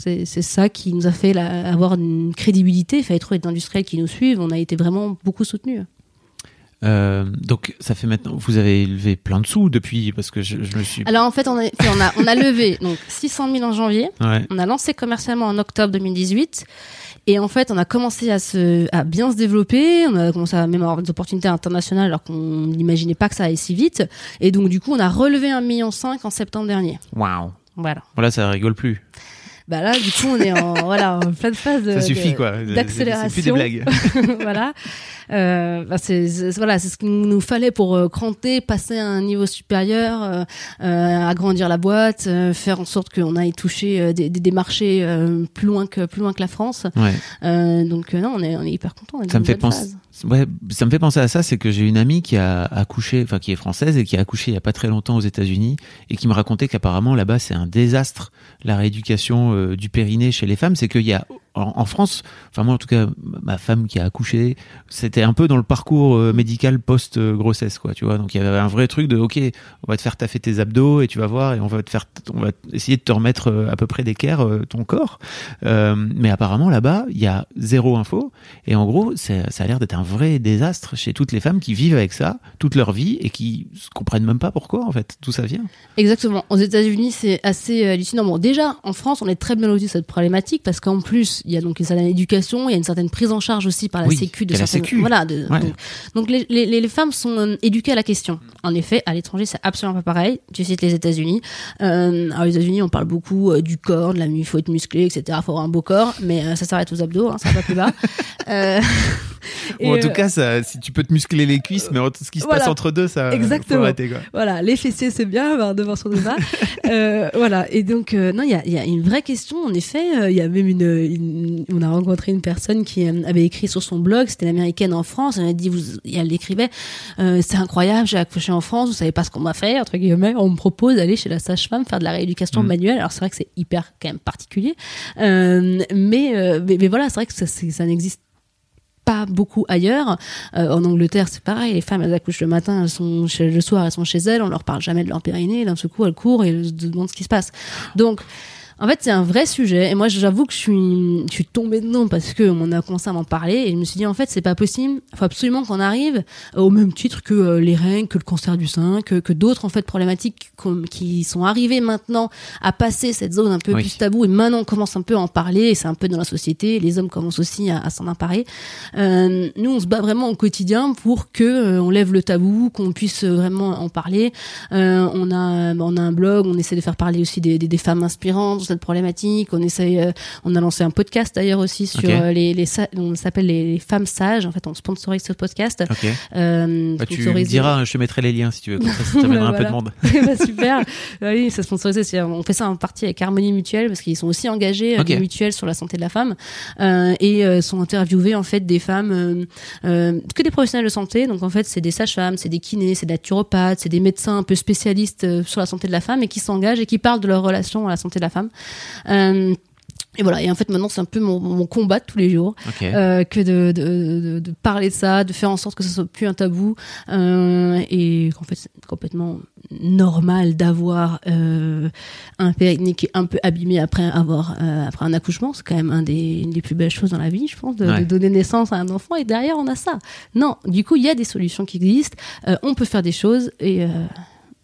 C'est c'est ça qui nous a fait la- avoir une crédibilité. Il fallait trouver des industriels qui nous suivent. On a été vraiment beaucoup soutenus. Euh, donc ça fait maintenant, vous avez levé plein de sous depuis parce que je, je me suis. Alors en fait, on a, on a, on a levé donc 600 000 en janvier. Ouais. On a lancé commercialement en octobre 2018. Et en fait, on a commencé à, se, à bien se développer. On a commencé à même avoir des opportunités internationales alors qu'on n'imaginait pas que ça allait si vite. Et donc, du coup, on a relevé 1,5 million en septembre dernier. Waouh. Voilà. Voilà, ça rigole plus. Bah là, du coup, on est en, voilà, en pleine phase de, Ça suffit de- quoi. d'accélération. C'est plus des blagues. voilà. Euh, bah, c'est c'est- voilà, c'est ce qu'il nous fallait pour euh, cranter, passer à un niveau supérieur, euh, euh, agrandir la boîte, euh, faire en sorte qu'on aille toucher des, des, des marchés euh, plus loin que plus loin que la France. Ouais. Euh, donc non, on est on est hyper content. Ça me fait penser. Ouais, ça me fait penser à ça, c'est que j'ai une amie qui a accouché, enfin qui est française et qui a accouché il y a pas très longtemps aux États-Unis et qui me racontait qu'apparemment là-bas c'est un désastre la rééducation euh, du périnée chez les femmes. C'est qu'il y a en, France, enfin moi en tout cas ma femme qui a accouché, c'était un peu dans le parcours euh, médical post grossesse quoi, tu vois. Donc il y avait un vrai truc de ok, on va te faire taffer tes abdos et tu vas voir et on va te faire, on va essayer de te remettre euh, à peu près d'équerre euh, ton corps. Mais apparemment là-bas il y a zéro info et en gros ça a l'air d'être un vrai désastre chez toutes les femmes qui vivent avec ça toute leur vie et qui comprennent même pas pourquoi en fait d'où ça vient. Exactement. Aux États-Unis, c'est assez hallucinant. Bon, déjà, en France, on est très bien lotis cette problématique parce qu'en plus, il y a donc une certaine éducation, il y a une certaine prise en charge aussi par la Oui, Sécu de la certaines. Sécu. Voilà. de- Ouais. Donc, donc les, les, les femmes sont euh, éduquées à la question. En effet, à l'étranger, c'est absolument pas pareil. Tu cites les États-Unis. Euh, alors, les États-Unis, on parle beaucoup euh, du corps, de la il faut être musclé, etc. Il faut avoir un beau corps, mais euh, ça s'arrête aux abdos, hein, ça va plus bas. Ou en tout euh, cas, ça, si tu peux te muscler les cuisses, mais ce qui se Voilà. passe entre deux, ça Exactement. faut arrêter quoi. Voilà, les fessiers c'est bien, avoir devant son devant. euh, voilà, et donc euh, non, il y a, il y a une vraie question. En effet, euh, il y a même une, une- on a rencontré une personne qui avait écrit sur son blog, c'était l'américaine en France. Elle a dit, vous, et elle écrivait, euh, c'est incroyable, j'ai accouché en France, vous savez pas ce qu'on m'a fait entre guillemets. On me propose d'aller chez la sage-femme faire de la rééducation Mm. manuelle. Alors c'est vrai que c'est hyper quand même particulier, mais, mais mais voilà, c'est vrai que ça, ça n'existe pas beaucoup ailleurs. Euh, en Angleterre, c'est pareil. Les femmes, elles accouchent le matin, elles sont chez, le soir, elles sont chez elles. On leur parle jamais de leur périnée. D'un seul coup, elles courent et elles se demandent ce qui se passe. Donc, en fait, c'est un vrai sujet. Et moi, j'avoue que je suis, je suis tombée dedans parce que on a commencé à m'en parler et je me suis dit, en fait, c'est pas possible. Il faut absolument qu'on arrive au même titre que euh, les règles, que le cancer du sein, que, que d'autres, en fait, problématiques qui sont arrivées maintenant à passer cette zone un peu Oui. plus tabou et maintenant on commence un peu à en parler et c'est un peu dans la société. Les hommes commencent aussi à, à s'en emparer. Euh, nous, on se bat vraiment au quotidien pour que euh, on lève le tabou, qu'on puisse vraiment en parler. Euh, on a, on a un blog, on essaie de faire parler aussi des, des, des femmes inspirantes. Cette problématique. On essaye, euh, on a lancé un podcast d'ailleurs aussi sur euh, les, on s'appelle les, les femmes sages. En fait, on sponsorise ce podcast. Ok. Euh, Bah, tu me diras, je te mettrai les liens si tu veux. Comme ça, ça t'amènera un peu de monde. bah, super. Oui, c'est sponsorisé. c'est- On fait ça en partie avec Harmonie Mutuelle parce qu'ils sont aussi engagés Ok. des mutuelles sur la santé de la femme et sont interviewés en fait des femmes que des professionnels de santé. Donc en fait, c'est des sages-femmes, c'est des kinés, c'est des naturopathes, c'est des médecins un peu spécialistes sur la santé de la femme et qui s'engagent et qui parlent de leur relation à la santé de la femme. Euh, et voilà. Et en fait, maintenant, c'est un peu mon, mon combat de tous les jours euh, que de, de, de, de parler de ça, de faire en sorte que ce soit plus un tabou euh, et qu'en fait c'est complètement normal d'avoir euh, un périnée qui est un peu abîmé après avoir après un accouchement. C'est quand même un des, une des plus belles choses dans la vie, je pense, de, Ouais. de donner naissance à un enfant et derrière on a ça. Non, du coup il y a des solutions qui existent. On peut faire des choses et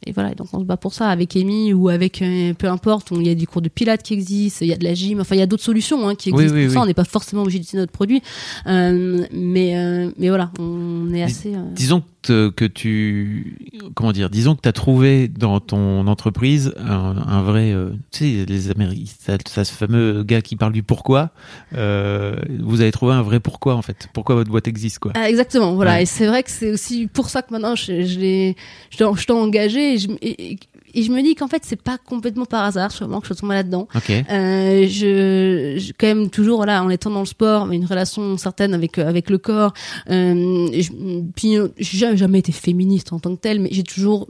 et voilà, donc on se bat pour ça avec Amy ou avec euh, peu importe. Il y a des cours de pilates qui existent, il y a de la gym, enfin il y a d'autres solutions hein, qui existent oui, pour ça. oui. On n'est pas forcément obligé d'utiliser notre produit, Euh, mais euh, mais voilà, on est assez. euh, Disons que, que tu comment dire disons que tu as trouvé dans ton entreprise un, un vrai euh, tu sais les Américains ça, ce fameux gars qui parle du pourquoi euh, vous avez trouvé un vrai pourquoi en fait pourquoi votre boîte existe quoi Ah, exactement, voilà. Ouais. Et c'est vrai que c'est aussi pour ça que maintenant je, je l'ai, je t'ai je t'ai engagé et je, et, et- et je me dis qu'en fait c'est pas complètement par hasard, sûrement que je suis tombée là-dedans. ok Euh, je, je- quand même toujours voilà en étant dans le sport, une relation certaine avec euh, avec le corps. Euh, je, puis euh, j'ai jamais été féministe en tant que telle, mais j'ai toujours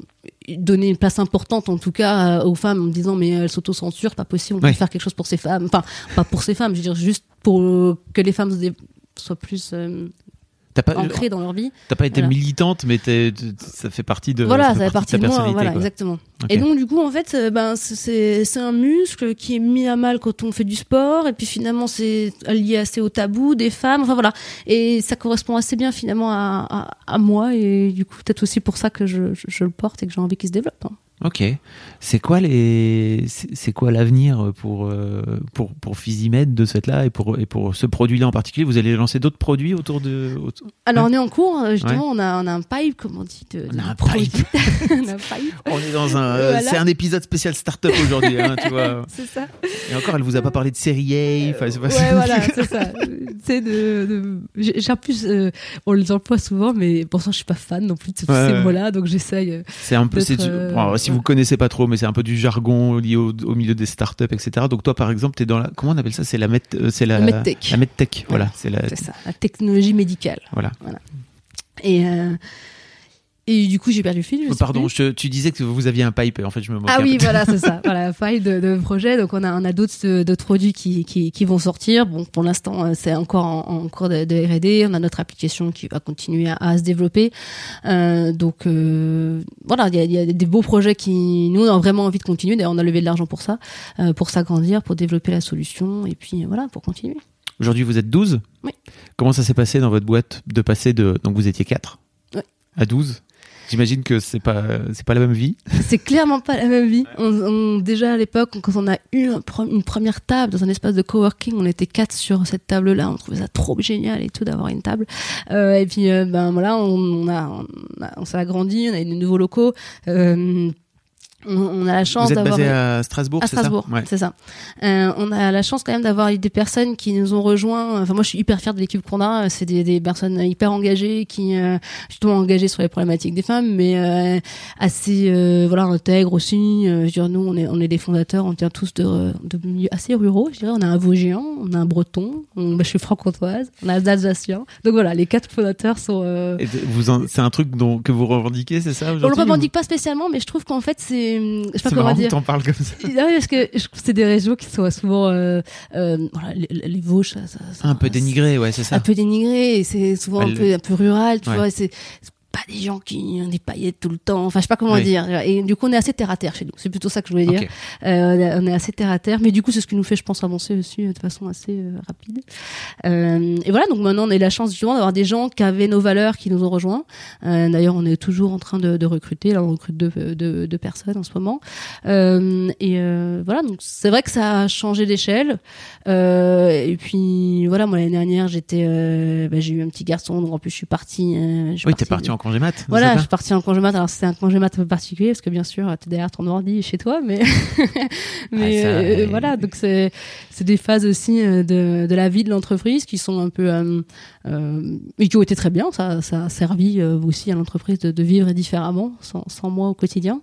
donné une place importante en tout cas euh, aux femmes en me disant mais elles s'autocensurent, pas possible, on peut Ouais. faire quelque chose pour ces femmes. Enfin pas pour ces femmes, je veux dire juste pour que les femmes soient plus euh, t'as pas ancrées dans leur vie. t'as pas été Voilà. militante mais t'es- ça fait partie de voilà, fait ça fait partie de de moi, personnalité voilà, quoi. exactement. Et donc du coup, en fait, euh, ben c'est- c'est c'est un muscle qui est mis à mal quand on fait du sport, et puis finalement c'est lié assez au tabou des femmes. Enfin voilà, et ça correspond assez bien finalement à, à, à moi, et du coup peut-être aussi pour ça que je, je, je le porte et que j'ai envie qu'il se développe. hein. Ok. C'est quoi les, c'est quoi l'avenir pour euh, pour pour Physimed de cette là et pour et pour ce produit-là en particulier? Vous allez lancer d'autres produits autour de. autour- Alors Ouais. on est en cours, euh, justement, on a on a un pipe, comme on dit, de, On a un pipe. on a un pipe. On est dans un. euh, Voilà. C'est un épisode spécial startup aujourd'hui, hein, tu vois. C'est ça. Et encore, elle vous a pas parlé de série A. Enfin, c'est pas Ouais, voilà, c'est ça. C'est de, de... Plus, euh, on les emploie souvent, mais pour ça, je suis pas fan non plus de tous Ouais, ces mots-là, donc j'essaye. euh, C'est un peu. c'est D'être, du- euh, bon, si vous connaissez pas trop, mais c'est un peu du jargon lié au, au milieu des startups, etc. Donc toi, par exemple, t'es dans la. Comment on appelle ça? C'est la euh, C'est la. La medtech. La medtech. Voilà. C'est la. Ça, la technologie médicale. Voilà. Et, euh, et du coup, j'ai perdu le fil. je sais Pardon, je tu disais que vous aviez un pipe. En fait, je me Ah oui, voilà, c'est ça. Voilà, faille de, de projet. Donc, on a, on a d'autres, euh, d'autres produits qui, qui, qui vont sortir. Bon, pour l'instant, euh, c'est encore en, en cours de, de R&D. On a notre application qui va continuer à, à se développer. Euh, donc, euh, voilà, il y a, y a des beaux projets qui, nous, on a vraiment envie de continuer. D'ailleurs, on a levé de l'argent pour ça, euh, pour s'agrandir, pour développer la solution et puis, euh, voilà, pour continuer. Aujourd'hui, vous êtes 12 Oui. Comment ça s'est passé dans votre boîte de passer de. Donc, vous étiez 4 Ouais. à 12 J'imagine que c'est pas, c'est pas la même vie. C'est clairement pas la même vie. On, on- déjà à l'époque, quand on a eu une première table dans un espace de coworking, on était quatre sur cette table-là. On trouvait ça trop génial et tout d'avoir une table. Euh, et puis ben voilà, on, on a, on, on s'est agrandi, on a eu de nouveaux locaux. Euh, on, a la chance d'avoir basé à Strasbourg, à c'est ça Strasbourg, Ouais. c'est ça. Euh, on a la chance quand même d'avoir des personnes qui nous ont rejoints. Enfin, moi, je suis hyper fière de l'équipe qu'on a. C'est des, des personnes hyper engagées qui, euh, justement, engagées sur les problématiques des femmes, mais euh, assez, euh, voilà, intègres aussi. Euh, je veux dire, nous, on est, on est des fondateurs. On tient tous de, de milieux assez ruraux. Je dirais, on a un Vosgien, on a un Breton. On, bah, je suis franc-comtoise. On a un Alsacien. Donc voilà, les quatre fondateurs sont. Et vous en- c'est un truc dont, que vous revendiquez, c'est ça on le revendique pas spécialement, mais je trouve qu'en fait, c'est, je sais pas C'est comment marrant que dire. t'en parles comme ça. Ah oui, parce que je trouve que c'est des régions qui sont souvent euh, euh, voilà, les, les Vosges, ça, ça- ça- Un peu dénigré, ouais, c'est ça. un peu dénigré, et c'est souvent Ouais, un le- peu un peu rural, tu Ouais. vois. c'est pas des gens qui ont des paillettes tout le temps. Enfin, je sais pas comment Oui. dire. Et du coup, on est assez terre à terre chez nous. C'est plutôt ça que je voulais dire. Euh, on est- assez terre à terre, mais du coup, c'est ce qui nous fait, je pense, avancer aussi euh, de façon assez euh, rapide. Euh, et voilà, donc maintenant, on a eu la chance justement d'avoir des gens qui avaient nos valeurs, qui nous ont rejoints. Euh, D'ailleurs, on est toujours en train de, de recruter. Là, on recrute deux, deux, deux personnes en ce moment. Euh, et euh, voilà, donc c'est vrai que ça a changé d'échelle. Euh, et puis voilà, moi l'année dernière, j'étais, euh, bah, j'ai eu un petit garçon, donc en plus je suis partie. je suis Oui, t'es parti en en congé mat. Voilà, je suis partie en congé mat. Alors c'était un congé mat un peu particulier parce que bien sûr, tu es derrière ton ordi chez toi, mais mais Ah, ça, euh, ouais. voilà. Donc c'est c'est des phases aussi euh, de de la vie de l'entreprise qui sont un peu euh, euh, et qui ont été très bien. Ça ça a servi euh, aussi à l'entreprise de, de vivre différemment sans sans moi au quotidien.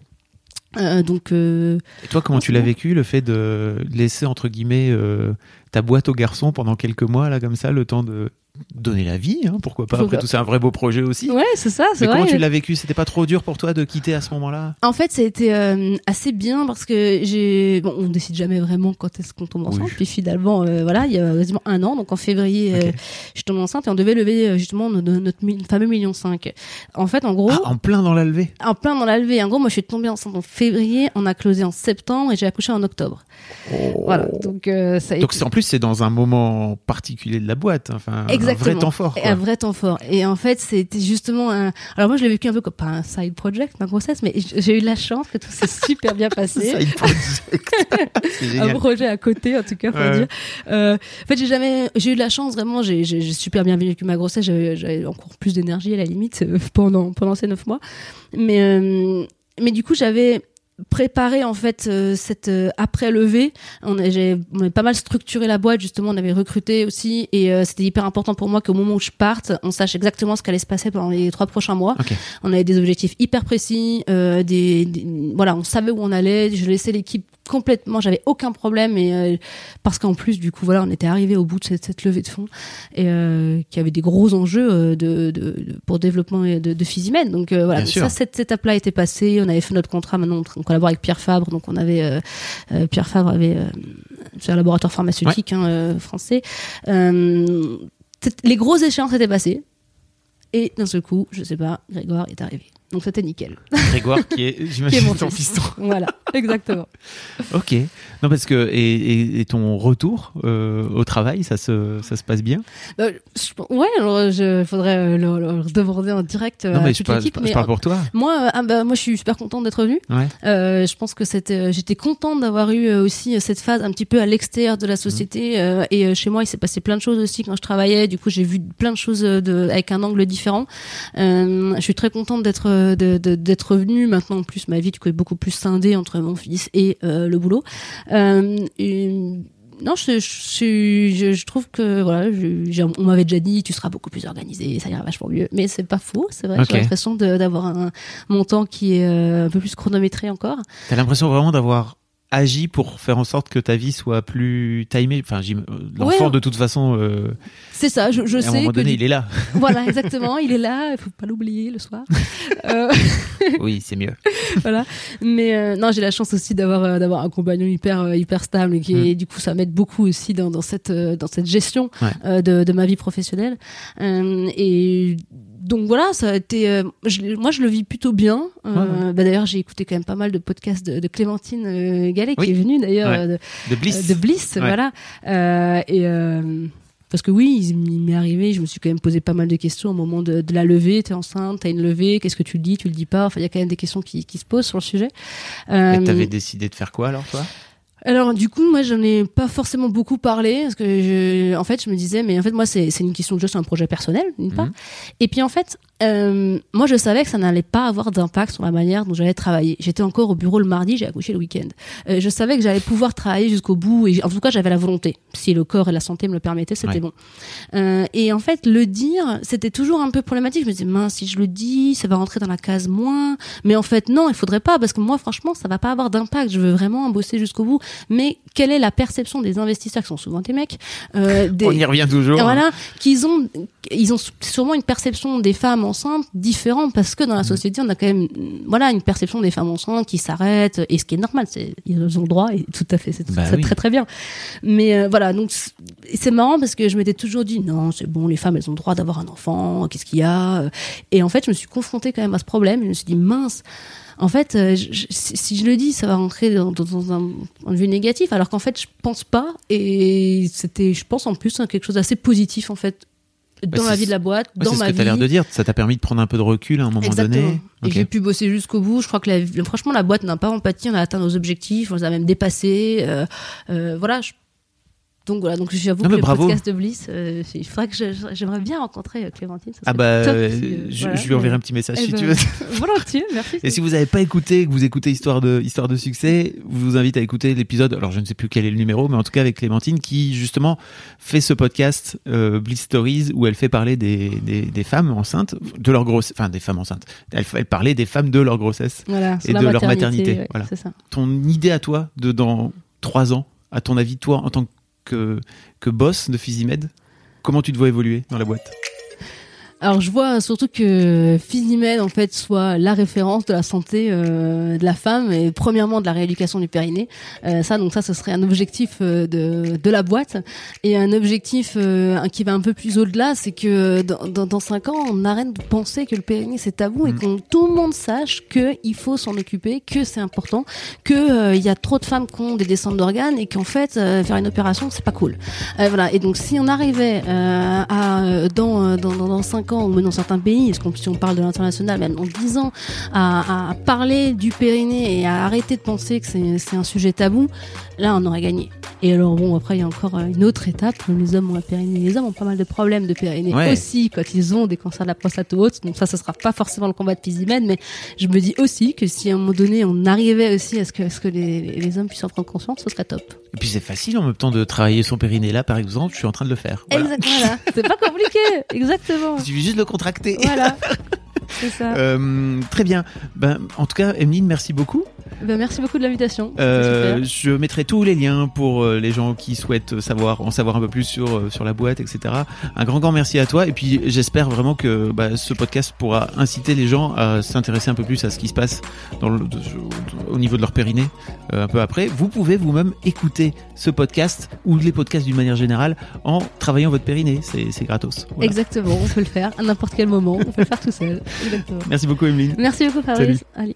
Euh, donc euh, Et toi, comment tu l'as vécu, le fait de laisser, entre guillemets, euh, ta boîte aux garçons pendant quelques mois, là, comme ça, le temps de donner la vie, hein, pourquoi pas Faut Après tout, c'est un vrai beau projet aussi. ouais, c'est ça, c'est Mais vrai. comment tu l'as vécu? C'était pas trop dur pour toi de quitter à ce moment-là? En fait, ça a été euh, assez bien parce que j'ai. Bon, on décide jamais vraiment quand est-ce qu'on tombe enceinte. Oui. Puis finalement, euh, voilà, il y a quasiment un an, donc en février, euh, Ok. je tombe enceinte et on devait lever euh, justement notre, notre fameux million 5. En fait, en gros, Ah, En plein dans la levée en plein dans la levée. En gros, moi, je suis tombée enceinte en février, on a closé en septembre et j'ai accouché en octobre. Voilà. Donc, euh, ça a Oh. Donc été- c'est- en plus, c'est dans un moment particulier de la boîte, enfin, un Exactement. vrai temps fort. Quoi. Un vrai temps fort. Et en fait, c'était justement un. Alors moi, je l'ai vécu un peu comme pas un side project, ma grossesse, mais j'ai eu la chance que tout s'est super bien passé. Side project. un projet à côté en tout cas faut Ouais. dire euh, en fait j'ai jamais j'ai eu de la chance vraiment j'ai super bien vécu ma grossesse j'avais encore plus d'énergie à la limite euh, pendant pendant ces neuf mois mais euh, mais du coup j'avais préparé en fait euh, cette euh, après levée on a, j'ai on avait pas mal structuré la boîte justement on avait recruté aussi et euh, c'était hyper important pour moi qu'au moment où je parte on sache exactement ce qu'allait se passer pendant les trois prochains mois Ok. on avait des objectifs hyper précis, euh, des, des- voilà, on savait où on allait. Je laissais l'équipe complètement, j'avais aucun problème et euh, parce qu'en plus du coup voilà, on était arrivé au bout de cette, cette levée de fonds et euh, qui avait des gros enjeux euh, de, de, de- pour développement de, de Physimène. Donc euh, voilà, donc ça cette étape-là était passée. On avait fait notre contrat. Maintenant on, on collabore avec Pierre Fabre, donc on avait Pierre Fabre avait c'est un laboratoire pharmaceutique hein, français. Les grosses échéances étaient passées. Et d'un seul coup, je sais pas, Grégoire est arrivé. Donc c'était nickel. Grégoire qui est, j'imagine, mon ton fiston. voilà, exactement. Ok. Non, parce que et, et- et ton retour euh, au travail, ça se ça se passe bien? Euh, je- ouais, alors je faudrait euh, le, le demander en direct euh, non, à mais je toute parle, je je parle pour toi. moi, euh, ah bah, moi, je suis super contente d'être venue. Ouais. Euh, je pense que euh, j'étais contente d'avoir eu euh, aussi euh, cette phase un petit peu à l'extérieur de la société. euh, et euh, chez moi, il s'est passé plein de choses aussi quand je travaillais. Du coup, j'ai vu plein de choses euh, de, avec un angle différent. Euh, je suis très contente d'être euh, d'être revenue. Maintenant, en plus, ma vie du coup est beaucoup plus scindée entre mon fils et euh, le boulot. Euh, non, je, je, je, je trouve que voilà, je- on m'avait déjà dit tu seras beaucoup plus organisé, ça ira vachement mieux. Mais c'est pas faux, c'est vrai. J'ai l'impression d'avoir un montant qui est euh, un peu plus chronométré encore. T'as l'impression vraiment d'avoir agi pour faire en sorte que ta vie soit plus timée. Enfin, euh, l'enfant Ouais. de toute façon, euh, C'est ça, je, je à un sais moment donné, il est là. voilà exactement, il est là, il faut pas l'oublier le soir. Euh, oui, c'est mieux. voilà. Mais euh, non, j'ai la chance aussi d'avoir euh, d'avoir un compagnon hyper euh, hyper stable et qui est, du coup ça m'aide beaucoup aussi dans, dans cette dans cette gestion Mm. Ouais. de, de ma vie professionnelle. Euh, et donc voilà, ça a été euh, je moi je le vis plutôt bien. Euh, Ouais, bah, d'ailleurs, j'ai écouté quand même pas mal de podcasts de, de Clémentine euh, Gallet Oui. qui est venue d'ailleurs Ouais. euh, de, De Bliss. euh, de Bliss, Ouais. voilà. Euh, et euh, parce que oui, il m'est arrivé, je me suis quand même posé pas mal de questions au moment de, de la levée. T'es enceinte, t'as une levée, qu'est-ce que tu le dis, tu le dis pas. Enfin, il y a quand même des questions qui, qui se posent sur le sujet. Euh, Et t'avais décidé de faire quoi alors, toi? Alors du coup, moi, j'en ai pas forcément beaucoup parlé parce que je, en fait, je me disais, mais en fait, moi, c'est c'est une question de juste un projet personnel, d'une part. Mhm. Et puis en fait, euh, moi, je savais que ça n'allait pas avoir d'impact sur la manière dont j'allais travailler. J'étais encore au bureau le mardi, j'ai accouché le week-end. Euh, je savais que j'allais pouvoir travailler jusqu'au bout et en tout cas, j'avais la volonté. Si le corps et la santé me le permettaient, c'était Ouais. bon. Euh, et en fait, le dire, c'était toujours un peu problématique. Je me disais, mince, si je le dis, ça va rentrer dans la case moins. Mais en fait, non, il faudrait pas parce que moi, franchement, ça va pas avoir d'impact. Je veux vraiment bosser jusqu'au bout. Mais quelle est la perception des investisseurs qui sont souvent des mecs euh, des, On y revient toujours. voilà, qu'ils ont, ils ont sûrement une perception des femmes enceintes différente parce que dans la société, on a quand même, voilà, une perception des femmes enceintes qui s'arrêtent et ce qui est normal, c'est ils ont le droit et tout à fait, c'est Bah oui. très très bien. Mais euh, voilà, donc c'est- marrant parce que je m'étais toujours dit non, c'est bon, les femmes elles ont le droit d'avoir un enfant, qu'est-ce qu'il y a Et en fait, je me suis confrontée quand même à ce problème. Et je me suis dit mince. En fait, euh, je- si je le dis, ça va rentrer dans, dans- dans un point de vue négatif, alors qu'en fait, je pense pas. Et c'était, je pense en plus, hein, quelque chose d'assez positif en fait dans la vie de la boîte, Ouais, dans c'est ce ma que vie. t'as l'air de dire. Ça t'a permis de prendre un peu de recul à un moment Exactement. donné. Et Ok. j'ai pu bosser jusqu'au bout. Je crois que la, franchement, la boîte n'a pas empathie. On a atteint nos objectifs. On les a même dépassés. Euh, euh, voilà. je- donc voilà, donc j'avoue que le bravo. podcast de Bliss, euh, il faudrait que j'aimerais bien rencontrer euh, Clémentine. ça Ah bah, top euh, je, voilà. je lui enverrai un petit message Eh si ben, tu veux. Volontiers, merci. Et si vous n'avez pas écouté, que vous écoutez Histoire de, Histoire de succès, je vous invite à écouter l'épisode, alors je ne sais plus quel est le numéro, mais en tout cas avec Clémentine qui justement fait ce podcast euh, Bliss Stories où elle fait parler des, des, des femmes enceintes, de leur grossesse, enfin des femmes enceintes, elle, elle parlait des femmes de leur grossesse. Voilà, et de leur maternité, ouais, voilà. Ça. Ton idée à toi de dans trois ans, à ton avis, toi en tant que, que boss de Physimed, comment tu te vois évoluer dans la boîte? Alors je vois surtout que Physimed en fait soit la référence de la santé euh, de la femme et premièrement de la rééducation du périnée. Euh, ça donc ça ce serait un objectif euh, de de la boîte et un objectif euh, qui va un peu plus au-delà, c'est que dans, dans dans cinq ans on arrête de penser que le périnée c'est tabou et Mm. que tout le monde sache que il faut s'en occuper, que c'est important, que euh, il y a trop de femmes qui ont des descentes d'organes et qu'en fait euh, faire une opération c'est pas cool. Euh, voilà. Et donc, si on arrivait euh, à dans, dans dans dans cinq ans ou même dans certains pays, est-ce qu'on si on parle de l'international, même dans dix ans, à, à parler du périnée et à arrêter de penser que c'est c'est un sujet tabou, là, on aurait gagné. Et alors bon, après il y a encore euh, une autre étape. Les hommes ont un périnée. Les hommes ont pas mal de problèmes de périnée Ouais. aussi quand ils ont des cancers de la prostate ou autres. Donc ça, ce sera pas forcément le combat de Pizimène, mais je me dis aussi que si à un moment donné on arrivait aussi à ce que, à ce que les, les hommes puissent en prendre conscience, ce serait top. Et puis c'est facile en même temps de travailler son périnée là, par exemple, je suis en train de le faire. Voilà. Exact, voilà. C'est pas compliqué. Exactement. Il suffit juste de le contracter. Voilà. C'est ça. Euh, très bien. Ben, en tout cas, Emeline, merci beaucoup. Ben, merci beaucoup de l'invitation. Euh, je mettrai tous les liens pour euh, les gens qui souhaitent savoir, en savoir un peu plus sur euh, sur la boîte, etc. Un grand grand merci à toi. Et puis j'espère vraiment que bah, ce podcast pourra inciter les gens à s'intéresser un peu plus à ce qui se passe dans le, de- au niveau de leur périnée euh, un peu après. Vous pouvez vous-même écouter ce podcast ou les podcasts d'une manière générale en travaillant votre périnée. C'est gratos. Voilà. Exactement. On peut le faire à n'importe quel moment. On peut le faire tout seul. Exactement. Merci beaucoup, Emeline. Merci beaucoup. Fabrice. Allez.